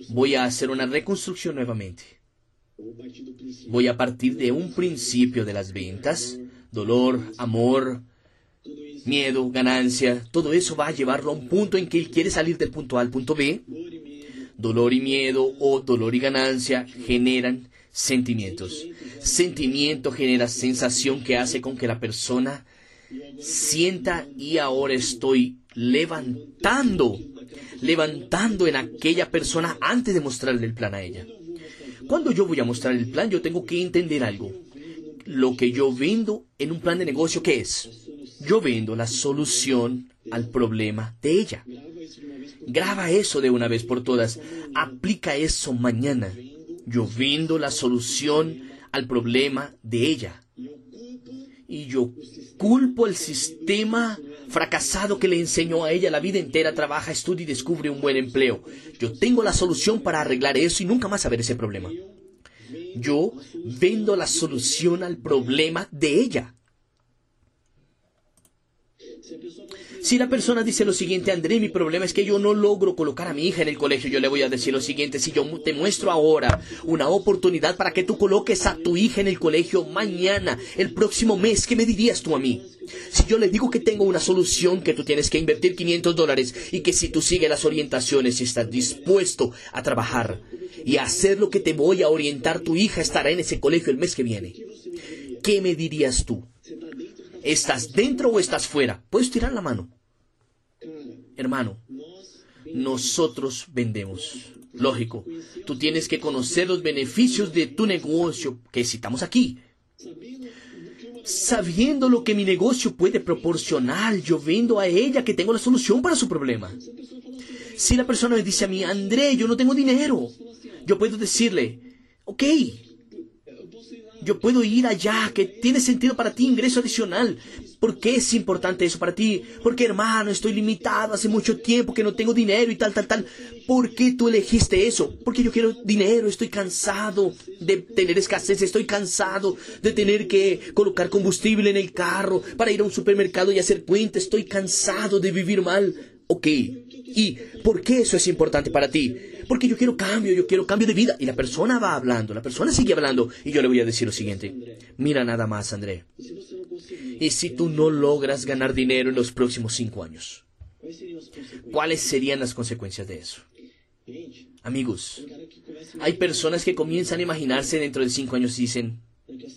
Voy a hacer una reconstrucción nuevamente. Voy a partir de un principio de las ventas, dolor, amor, miedo, ganancia, todo eso va a llevarlo a un punto en que él quiere salir del punto A al punto B. Dolor y miedo o dolor y ganancia generan sentimientos. Sentimiento genera sensación que hace con que la persona sienta y ahora estoy levantando, levantando en aquella persona antes de mostrarle el plan a ella. Cuando yo voy a mostrar el plan, yo tengo que entender algo. Lo que yo vendo en un plan de negocio, ¿qué es? Yo vendo la solución al problema de ella. Graba eso de una vez por todas. Aplica eso mañana. Yo vendo la solución al problema de ella. Y yo culpo el sistema fracasado que le enseñó a ella la vida entera, trabaja, estudia y descubre un buen empleo. Yo tengo la solución para arreglar eso y nunca más saber ese problema. Yo vendo la solución al problema de ella. Si la persona dice lo siguiente, André, mi problema es que yo no logro colocar a mi hija en el colegio, yo le voy a decir lo siguiente, si yo te muestro ahora una oportunidad para que tú coloques a tu hija en el colegio mañana, el próximo mes, ¿qué me dirías tú a mí? Si yo le digo que tengo una solución, que tú tienes que invertir 500 dólares y que si tú sigues las orientaciones y estás dispuesto a trabajar y a hacer lo que te voy a orientar, tu hija estará en ese colegio el mes que viene. ¿Qué me dirías tú? ¿Estás dentro o estás fuera? Puedes tirar la mano. Hermano, nosotros vendemos. Lógico, tú tienes que conocer los beneficios de tu negocio que citamos aquí. Sabiendo lo que mi negocio puede proporcionar, yo vendo a ella que tengo la solución para su problema. Si la persona me dice a mí, André, yo no tengo dinero, yo puedo decirle, ok, yo puedo ir allá, que tiene sentido para ti, ingreso adicional. ¿Por qué es importante eso para ti? Porque hermano, estoy limitado hace mucho tiempo que no tengo dinero y tal, tal, tal. ¿Por qué tú elegiste eso? Porque yo quiero dinero, estoy cansado de tener escasez, estoy cansado de tener que colocar combustible en el carro para ir a un supermercado y hacer cuenta, estoy cansado de vivir mal. Ok, ¿y por qué eso es importante para ti? Porque yo quiero cambio, yo quiero cambio de vida. Y la persona va hablando, la persona sigue hablando. Y yo le voy a decir lo siguiente. Mira nada más, André. ¿Y si tú no logras ganar dinero en los próximos cinco años? ¿Cuáles serían las consecuencias de eso? Amigos, hay personas que comienzan a imaginarse dentro de cinco años y dicen,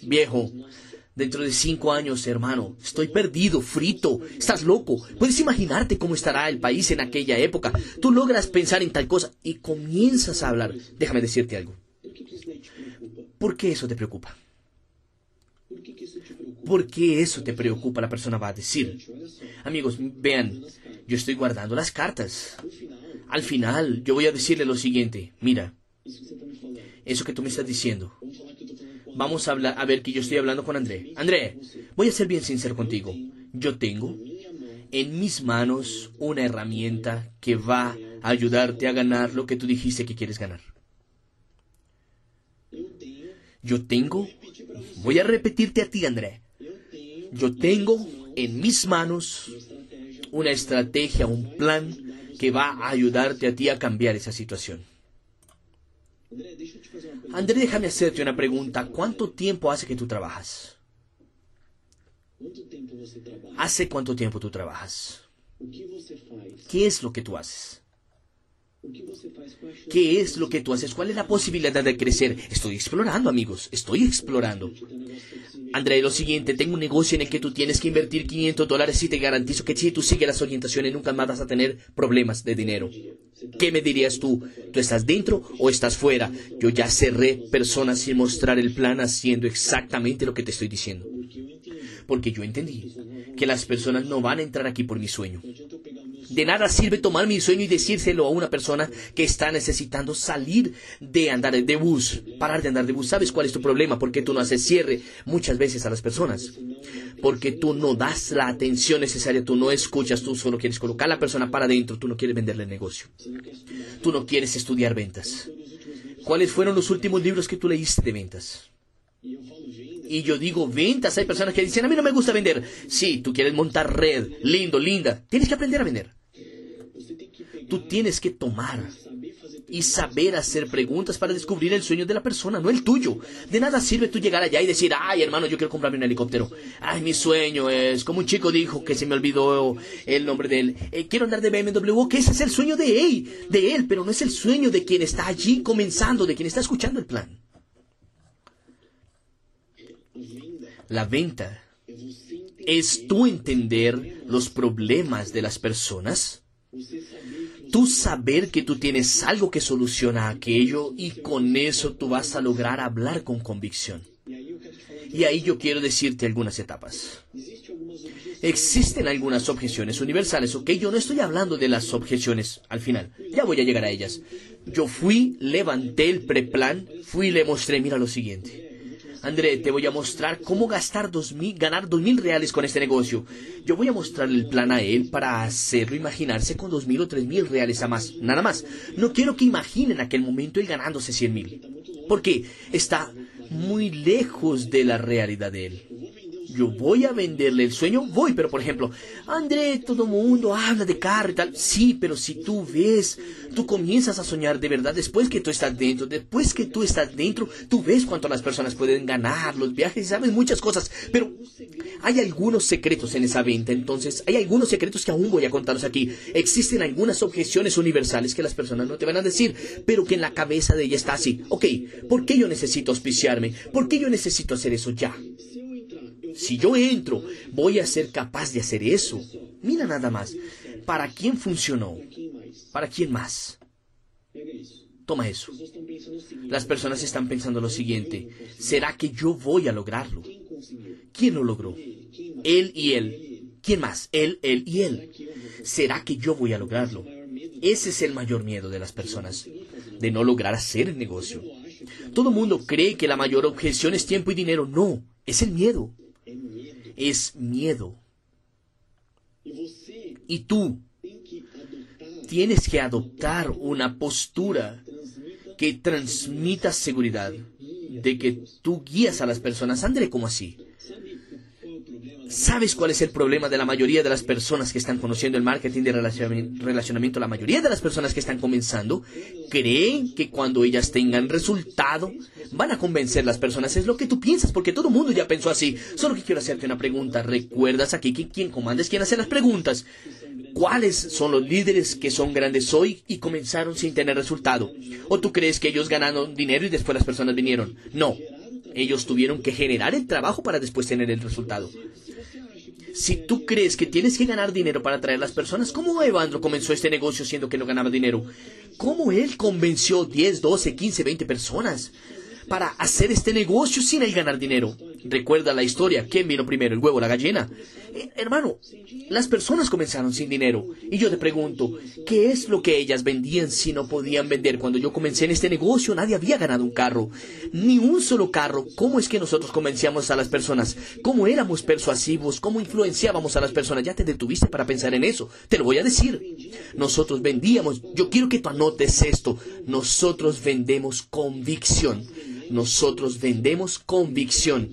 viejo, Dentro de cinco años, hermano, estoy perdido, frito, estás loco. Puedes imaginarte cómo estará el país en aquella época. Tú logras pensar en tal cosa y comienzas a hablar. Déjame decirte algo. ¿Por qué eso te preocupa? ¿Por qué eso te preocupa? La persona va a decir. Amigos, vean, yo estoy guardando las cartas. Al final, yo voy a decirle lo siguiente. Mira, eso que tú me estás diciendo, Vamos a, hablar, a ver que yo estoy hablando con André. André, voy a ser bien sincero contigo. Yo tengo en mis manos una herramienta que va a ayudarte a ganar lo que tú dijiste que quieres ganar. Yo tengo, voy a repetirte a ti, André. Yo tengo en mis manos una estrategia, un plan que va a ayudarte a ti a cambiar esa situación. André, déjame hacerte una pregunta. ¿Cuánto tiempo hace que tú trabajas? ¿Hace cuánto tiempo tú trabajas? ¿Qué es lo que tú haces? ¿Qué es lo que tú haces? ¿Cuál es la posibilidad de crecer? Estoy explorando, amigos. Estoy explorando. André, lo siguiente, tengo un negocio en el que tú tienes que invertir 500 dólares y te garantizo que si tú sigues las orientaciones nunca más vas a tener problemas de dinero. ¿Qué me dirías tú? ¿Tú estás dentro o estás fuera? Yo ya cerré personas sin mostrar el plan haciendo exactamente lo que te estoy diciendo. Porque yo entendí que las personas no van a entrar aquí por mi sueño. De nada sirve tomar mi sueño y decírselo a una persona que está necesitando salir de andar de bus, parar de andar de bus. ¿Sabes cuál es tu problema? Porque tú no haces cierre muchas veces a las personas. Porque tú no das la atención necesaria, tú no escuchas, tú solo quieres colocar a la persona para adentro, tú no quieres venderle el negocio. Tú no quieres estudiar ventas. ¿Cuáles fueron los últimos libros que tú leíste de ventas? Y yo digo ventas, hay personas que dicen, a mí no me gusta vender. Sí, tú quieres montar red, lindo, linda. Tienes que aprender a vender. Tú tienes que tomar y saber hacer preguntas para descubrir el sueño de la persona, no el tuyo. De nada sirve tú llegar allá y decir, ay hermano, yo quiero comprarme un helicóptero. Ay, mi sueño es, como un chico dijo que se me olvidó el nombre de él, eh, quiero andar de BMW, que ese es el sueño de él, de él, pero no es el sueño de quien está allí comenzando, de quien está escuchando el plan. La venta es tú entender los problemas de las personas, tú saber que tú tienes algo que soluciona aquello y con eso tú vas a lograr hablar con convicción. Y ahí yo quiero decirte algunas etapas. Existen algunas objeciones universales, ok, yo no estoy hablando de las objeciones al final, ya voy a llegar a ellas. Yo fui, levanté el preplan, fui y le mostré, mira lo siguiente. André, te voy a mostrar cómo gastar dos mil, ganar dos mil reales con este negocio. Yo voy a mostrarle el plan a él para hacerlo imaginarse con dos mil o tres mil reales a más. Nada más. No quiero que imaginen aquel momento él ganándose cien mil. Porque está muy lejos de la realidad de él yo voy a venderle el sueño, voy, pero por ejemplo, André, todo mundo habla de carro y tal. Sí, pero si tú ves, tú comienzas a soñar de verdad después que tú estás dentro, después que tú estás dentro, tú ves cuánto las personas pueden ganar, los viajes, sabes muchas cosas, pero hay algunos secretos en esa venta, entonces hay algunos secretos que aún voy a contaros aquí. Existen algunas objeciones universales que las personas no te van a decir, pero que en la cabeza de ella está así. Ok, ¿por qué yo necesito auspiciarme? ¿Por qué yo necesito hacer eso ya? Si yo entro, voy a ser capaz de hacer eso. Mira nada más. ¿Para quién funcionó? ¿Para quién más? Toma eso. Las personas están pensando lo siguiente. ¿Será que yo voy a lograrlo? ¿Quién lo logró? Él y él. ¿Quién más? Él, él y él. ¿Será que yo voy a lograrlo? Ese es el mayor miedo de las personas, de no lograr hacer el negocio. Todo mundo cree que la mayor objeción es tiempo y dinero. No, es el miedo es miedo. Y tú tienes que adoptar una postura que transmita seguridad de que tú guías a las personas. André, ¿cómo así? ¿Sabes cuál es el problema de la mayoría de las personas que están conociendo el marketing de relacionamiento? La mayoría de las personas que están comenzando creen que cuando ellas tengan resultado van a convencer a las personas. Es lo que tú piensas, porque todo el mundo ya pensó así. Solo que quiero hacerte una pregunta. ¿Recuerdas aquí que quien comanda es quien hace las preguntas? ¿Cuáles son los líderes que son grandes hoy y comenzaron sin tener resultado? ¿O tú crees que ellos ganaron dinero y después las personas vinieron? No. Ellos tuvieron que generar el trabajo para después tener el resultado. Si tú crees que tienes que ganar dinero para atraer a las personas, ¿cómo Evandro comenzó este negocio siendo que no ganaba dinero? ¿Cómo él convenció 10, 12, 15, 20 personas? para hacer este negocio sin él ganar dinero. Recuerda la historia, ¿quién vino primero, el huevo o la gallina? Eh, hermano, las personas comenzaron sin dinero. Y yo te pregunto, ¿qué es lo que ellas vendían si no podían vender? Cuando yo comencé en este negocio nadie había ganado un carro, ni un solo carro. ¿Cómo es que nosotros convencíamos a las personas? ¿Cómo éramos persuasivos? ¿Cómo influenciábamos a las personas? Ya te detuviste para pensar en eso. Te lo voy a decir. Nosotros vendíamos, yo quiero que tú anotes esto, nosotros vendemos convicción. Nosotros vendemos convicción.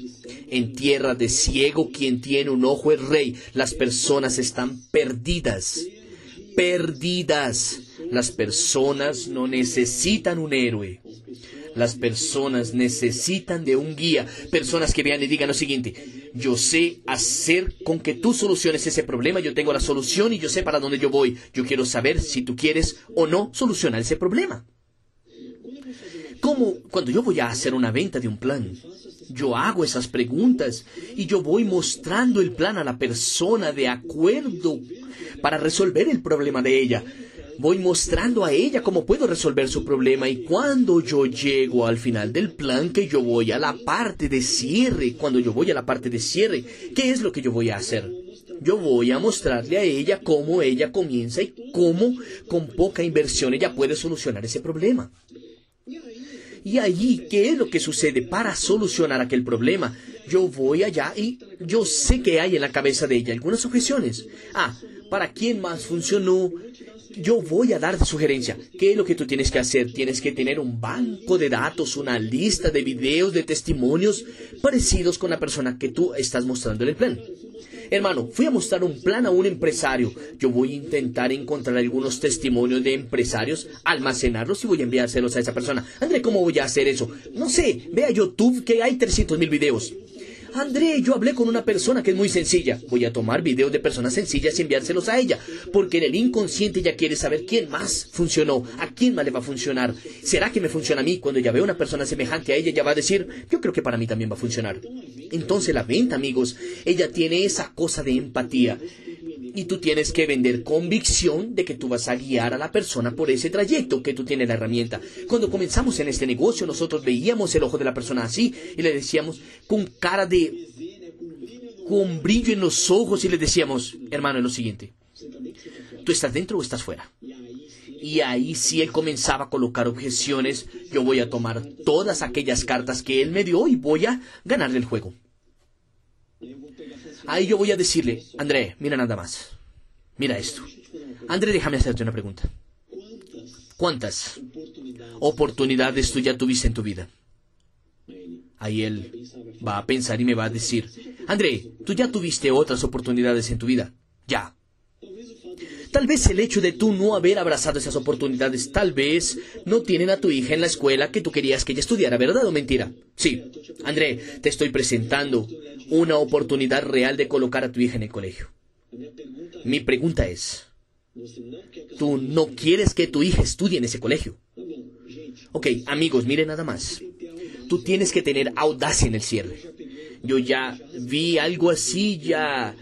En tierra de ciego, quien tiene un ojo es rey. Las personas están perdidas. Perdidas. Las personas no necesitan un héroe. Las personas necesitan de un guía. Personas que vean y digan lo siguiente. Yo sé hacer con que tú soluciones ese problema. Yo tengo la solución y yo sé para dónde yo voy. Yo quiero saber si tú quieres o no solucionar ese problema. Como cuando yo voy a hacer una venta de un plan, yo hago esas preguntas y yo voy mostrando el plan a la persona de acuerdo para resolver el problema de ella. Voy mostrando a ella cómo puedo resolver su problema y cuando yo llego al final del plan, que yo voy a la parte de cierre, cuando yo voy a la parte de cierre, ¿qué es lo que yo voy a hacer? Yo voy a mostrarle a ella cómo ella comienza y cómo con poca inversión ella puede solucionar ese problema. Y allí, ¿qué es lo que sucede para solucionar aquel problema? Yo voy allá y yo sé que hay en la cabeza de ella algunas objeciones. Ah, ¿para quién más funcionó? Yo voy a dar sugerencia. ¿Qué es lo que tú tienes que hacer? Tienes que tener un banco de datos, una lista de videos, de testimonios parecidos con la persona que tú estás mostrando en el plan. Hermano, fui a mostrar un plan a un empresario. Yo voy a intentar encontrar algunos testimonios de empresarios, almacenarlos y voy a enviárselos a esa persona. André, ¿cómo voy a hacer eso? No sé, ve a YouTube que hay 300 mil videos. André, yo hablé con una persona que es muy sencilla. Voy a tomar videos de personas sencillas y enviárselos a ella, porque en el inconsciente ya quiere saber quién más funcionó, a quién más le va a funcionar. ¿Será que me funciona a mí? Cuando ya veo una persona semejante a ella, ya va a decir, yo creo que para mí también va a funcionar. Entonces la venta, amigos, ella tiene esa cosa de empatía y tú tienes que vender convicción de que tú vas a guiar a la persona por ese trayecto, que tú tienes la herramienta. Cuando comenzamos en este negocio, nosotros veíamos el ojo de la persona así y le decíamos con cara de... con brillo en los ojos y le decíamos, hermano, es lo siguiente, ¿tú estás dentro o estás fuera? Y ahí si él comenzaba a colocar objeciones, yo voy a tomar todas aquellas cartas que él me dio y voy a ganarle el juego. Ahí yo voy a decirle, André, mira nada más. Mira esto. André, déjame hacerte una pregunta. ¿Cuántas oportunidades tú ya tuviste en tu vida? Ahí él va a pensar y me va a decir, André, tú ya tuviste otras oportunidades en tu vida. Ya. Tal vez el hecho de tú no haber abrazado esas oportunidades, tal vez no tienen a tu hija en la escuela que tú querías que ella estudiara, ¿verdad o mentira? Sí. André, te estoy presentando una oportunidad real de colocar a tu hija en el colegio. Mi pregunta es, ¿tú no quieres que tu hija estudie en ese colegio? Ok, amigos, miren nada más. Tú tienes que tener audacia en el cierre. Yo ya vi algo así, ya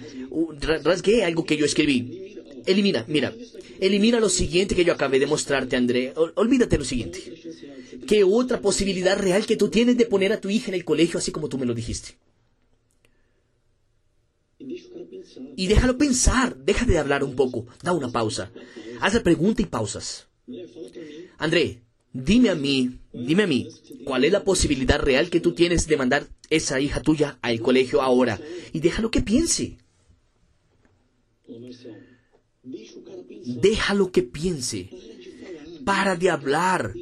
rasgué algo que yo escribí. Elimina, mira, elimina lo siguiente que yo acabé de mostrarte, André. Olvídate lo siguiente. ¿Qué otra posibilidad real que tú tienes de poner a tu hija en el colegio así como tú me lo dijiste? Y déjalo pensar, deja de hablar un poco, da una pausa. Haz la pregunta y pausas. André, dime a mí, dime a mí, ¿cuál es la posibilidad real que tú tienes de mandar esa hija tuya al colegio ahora? Y déjalo que piense. Déjalo que piense. Para de hablar.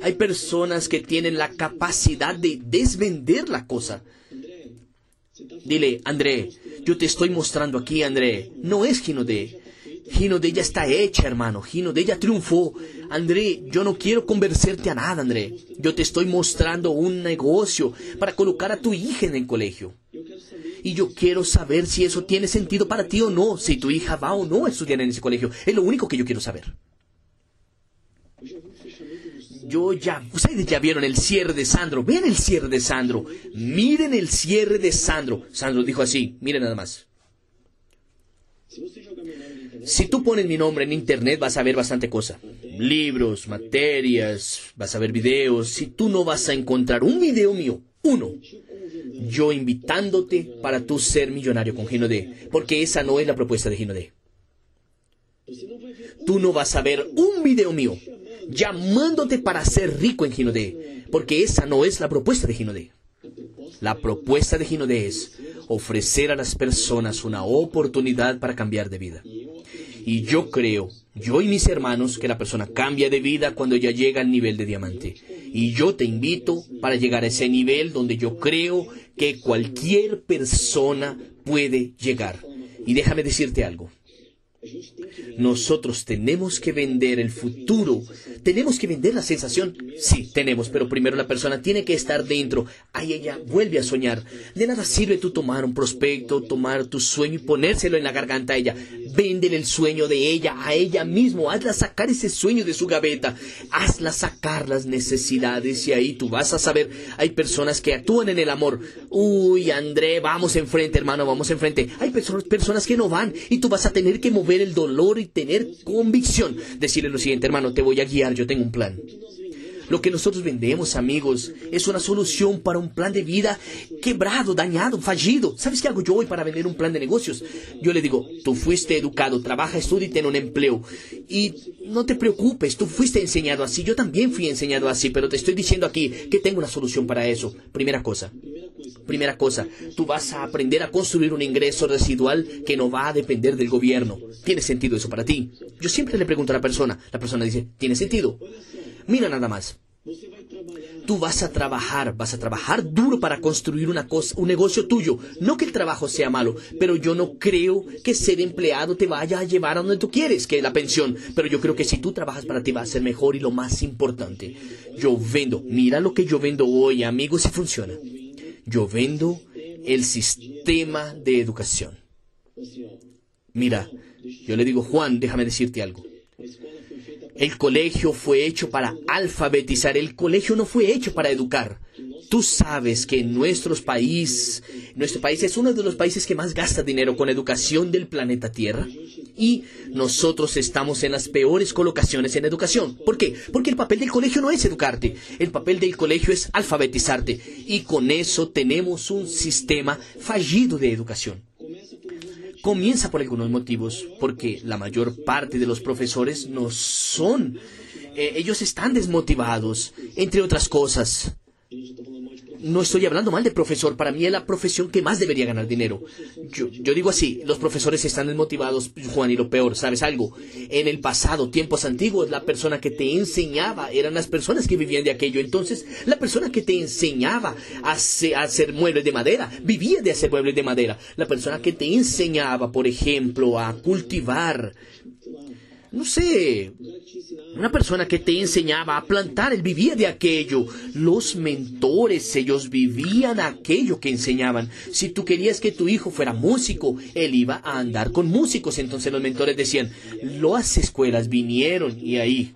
Hay personas que tienen la capacidad de desvender la cosa. Dile, André, yo te estoy mostrando aquí, André, no es Gino de. Gino de ya está hecha, hermano. Gino de ya triunfó. André, yo no quiero convencerte a nada, André. Yo te estoy mostrando un negocio para colocar a tu hija en el colegio. Y yo quiero saber si eso tiene sentido para ti o no, si tu hija va o no a estudiar en ese colegio. Es lo único que yo quiero saber. Yo ya, ustedes ya vieron el cierre de Sandro. Vean el cierre de Sandro. Miren el cierre de Sandro. Sandro dijo así, miren nada más. Si tú pones mi nombre en internet vas a ver bastante cosa. Libros, materias, vas a ver videos. Si tú no vas a encontrar un video mío, uno, yo invitándote para tú ser millonario con Gino D. Porque esa no es la propuesta de Gino D. Tú no vas a ver un video mío llamándote para ser rico en Ginodé, porque esa no es la propuesta de Ginodé. La propuesta de Ginodé es ofrecer a las personas una oportunidad para cambiar de vida. Y yo creo, yo y mis hermanos, que la persona cambia de vida cuando ya llega al nivel de diamante. Y yo te invito para llegar a ese nivel donde yo creo que cualquier persona puede llegar. Y déjame decirte algo. Nosotros tenemos que vender el futuro ¿Tenemos que vender la sensación? Sí, tenemos, pero primero la persona tiene que estar dentro. Ahí ella vuelve a soñar. De nada sirve tú tomar un prospecto, tomar tu sueño y ponérselo en la garganta a ella. Véndele el sueño de ella a ella mismo. Hazla sacar ese sueño de su gaveta. Hazla sacar las necesidades y ahí tú vas a saber. Hay personas que actúan en el amor. Uy, André, vamos enfrente, hermano, vamos enfrente. Hay personas que no van y tú vas a tener que mover el dolor y tener convicción. Decirle lo siguiente, hermano, te voy a guiar, yo tengo un plan. Lo que nosotros vendemos, amigos, es una solución para un plan de vida quebrado, dañado, fallido. ¿Sabes qué hago yo hoy para vender un plan de negocios? Yo le digo, tú fuiste educado, trabaja, estudia y un empleo. Y no te preocupes, tú fuiste enseñado así, yo también fui enseñado así, pero te estoy diciendo aquí que tengo una solución para eso. Primera cosa, primera cosa, tú vas a aprender a construir un ingreso residual que no va a depender del gobierno. ¿Tiene sentido eso para ti? Yo siempre le pregunto a la persona, la persona dice, ¿tiene sentido? Mira nada más. Tú vas a trabajar, vas a trabajar duro para construir una cosa, un negocio tuyo. No que el trabajo sea malo, pero yo no creo que ser empleado te vaya a llevar a donde tú quieres, que es la pensión. Pero yo creo que si tú trabajas para ti va a ser mejor y lo más importante. Yo vendo, mira lo que yo vendo hoy, amigos, y funciona. Yo vendo el sistema de educación. Mira, yo le digo, Juan, déjame decirte algo. El colegio fue hecho para alfabetizar, el colegio no fue hecho para educar. Tú sabes que nuestros país, nuestro país es uno de los países que más gasta dinero con educación del planeta Tierra. Y nosotros estamos en las peores colocaciones en educación. ¿Por qué? Porque el papel del colegio no es educarte, el papel del colegio es alfabetizarte. Y con eso tenemos un sistema fallido de educación comienza por algunos motivos, porque la mayor parte de los profesores no son, eh, ellos están desmotivados, entre otras cosas no estoy hablando mal de profesor, para mí es la profesión que más debería ganar dinero. Yo, digo así, los profesores están desmotivados, Juan, y lo peor, ¿sabes algo? En el pasado, tiempos antiguos, la persona que te enseñaba eran las personas que vivían de aquello. Entonces, la persona que te enseñaba a, a hacer muebles de madera, vivía de hacer muebles de madera. La persona que te enseñaba, por ejemplo, a cultivar no sé, una persona que te enseñaba a plantar, él vivía de aquello. Los mentores, ellos vivían aquello que enseñaban. Si tú querías que tu hijo fuera músico, él iba a andar con músicos. Entonces los mentores decían, las escuelas vinieron y ahí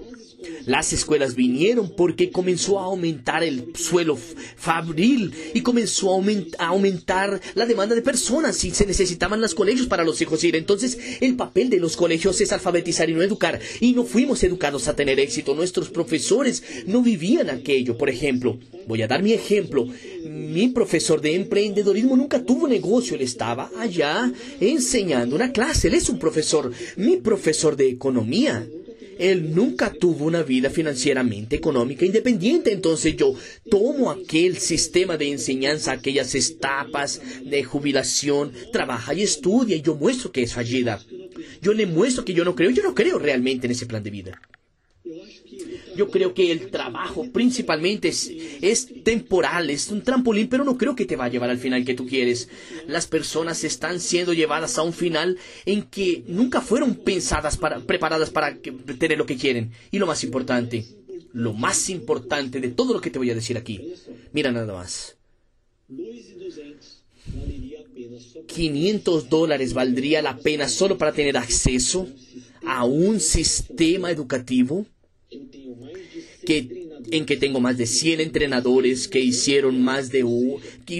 las escuelas vinieron porque comenzó a aumentar el suelo fabril y comenzó a, aumentar la demanda de personas y se necesitaban los colegios para los hijos ir. Entonces, el papel de los colegios es alfabetizar y no educar. Y no fuimos educados a tener éxito. Nuestros profesores no vivían aquello. Por ejemplo, voy a dar mi ejemplo. Mi profesor de emprendedorismo nunca tuvo negocio. Él estaba allá enseñando una clase. Él es un profesor. Mi profesor de economía él nunca tuvo una vida financieramente económica independiente. Entonces yo tomo aquel sistema de enseñanza, aquellas etapas de jubilación, trabaja y estudia y yo muestro que es fallida. Yo le muestro que yo no creo, yo no creo realmente en ese plan de vida. Yo creo que el trabajo principalmente es, temporal, es un trampolín, pero no creo que te va a llevar al final que tú quieres. Las personas están siendo llevadas a un final en que nunca fueron pensadas para, preparadas para tener lo que quieren. Y lo más importante, lo más importante de todo lo que te voy a decir aquí, mira nada más. 500 dólares valdría la pena solo para tener acceso a un sistema educativo que, en que tengo más de 100 entrenadores que hicieron más de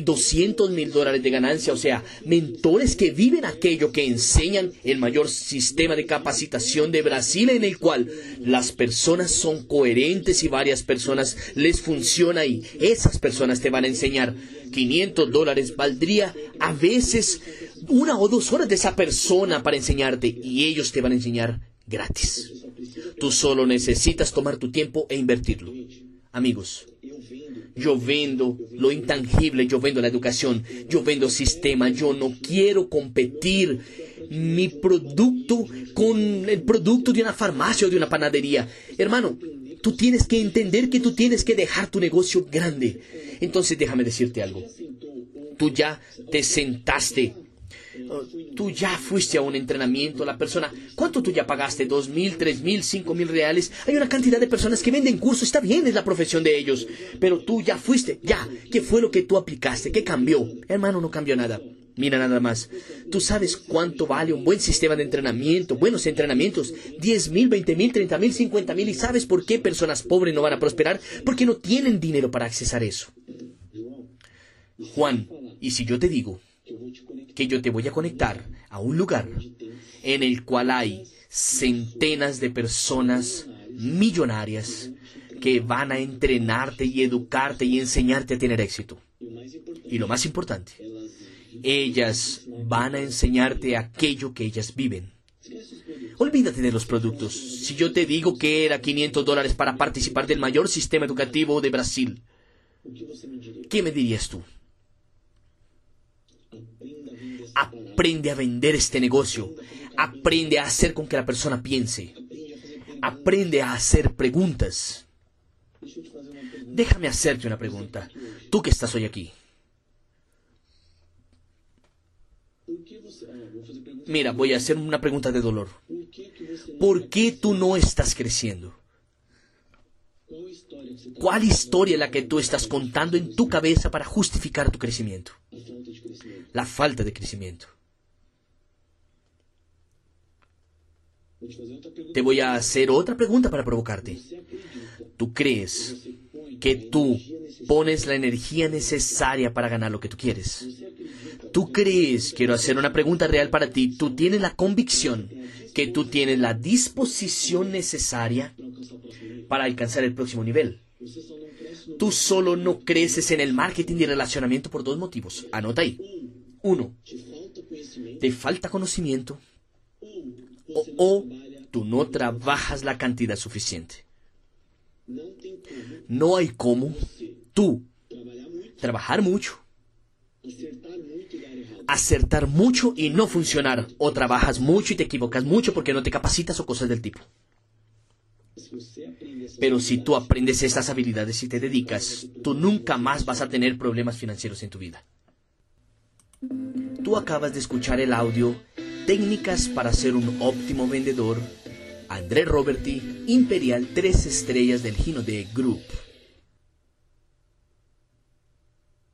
200 mil dólares de ganancia, o sea, mentores que viven aquello que enseñan el mayor sistema de capacitación de Brasil en el cual las personas son coherentes y varias personas les funciona y esas personas te van a enseñar 500 dólares valdría a veces una o dos horas de esa persona para enseñarte y ellos te van a enseñar gratis. Tú solo necesitas tomar tu tiempo e invertirlo. Amigos, yo vendo lo intangible, yo vendo la educación, yo vendo sistema, yo no quiero competir mi producto con el producto de una farmacia o de una panadería. Hermano, tú tienes que entender que tú tienes que dejar tu negocio grande. Entonces déjame decirte algo. Tú ya te sentaste tú ya fuiste a un entrenamiento, la persona, ¿cuánto tú ya pagaste? ¿Dos mil, tres mil, cinco mil reales? Hay una cantidad de personas que venden cursos, está bien, es la profesión de ellos, pero tú ya fuiste, ya, ¿qué fue lo que tú aplicaste? ¿Qué cambió? Hermano, no cambió nada. Mira nada más. Tú sabes cuánto vale un buen sistema de entrenamiento, buenos entrenamientos, 10 mil, 20 mil, 30 mil, 50 mil. ¿Y sabes por qué personas pobres no van a prosperar? Porque no tienen dinero para accesar eso. Juan, y si yo te digo que yo te voy a conectar a un lugar en el cual hay centenas de personas millonarias que van a entrenarte y educarte y enseñarte a tener éxito. Y lo más importante, ellas van a enseñarte aquello que ellas viven. Olvídate de los productos. Si yo te digo que era 500 dólares para participar del mayor sistema educativo de Brasil, ¿qué me dirías tú? Aprende a vender este negocio. Aprende a hacer con que la persona piense. Aprende a hacer preguntas. Déjame hacerte una pregunta. Tú que estás hoy aquí. Mira, voy a hacer una pregunta de dolor. ¿Por qué tú no estás creciendo? ¿Cuál historia es la que tú estás contando en tu cabeza para justificar tu crecimiento? La falta de crecimiento. Te voy a hacer otra pregunta para provocarte. ¿Tú crees que tú pones la energía necesaria para ganar lo que tú quieres? ¿Tú crees, quiero hacer una pregunta real para ti, tú tienes la convicción que tú tienes la disposición necesaria para alcanzar el próximo nivel? Tú solo no creces en el marketing y relacionamiento por dos motivos. Anota ahí. Uno, te falta conocimiento o, tú no trabajas la cantidad suficiente. No hay cómo tú trabajar mucho, acertar mucho y no funcionar. O trabajas mucho y te equivocas mucho porque no te capacitas o cosas del tipo. Pero si tú aprendes estas habilidades y te dedicas, tú nunca más vas a tener problemas financieros en tu vida. Tú acabas de escuchar el audio Técnicas para ser un óptimo vendedor. André Roberti, Imperial 3 estrellas del Gino de Group.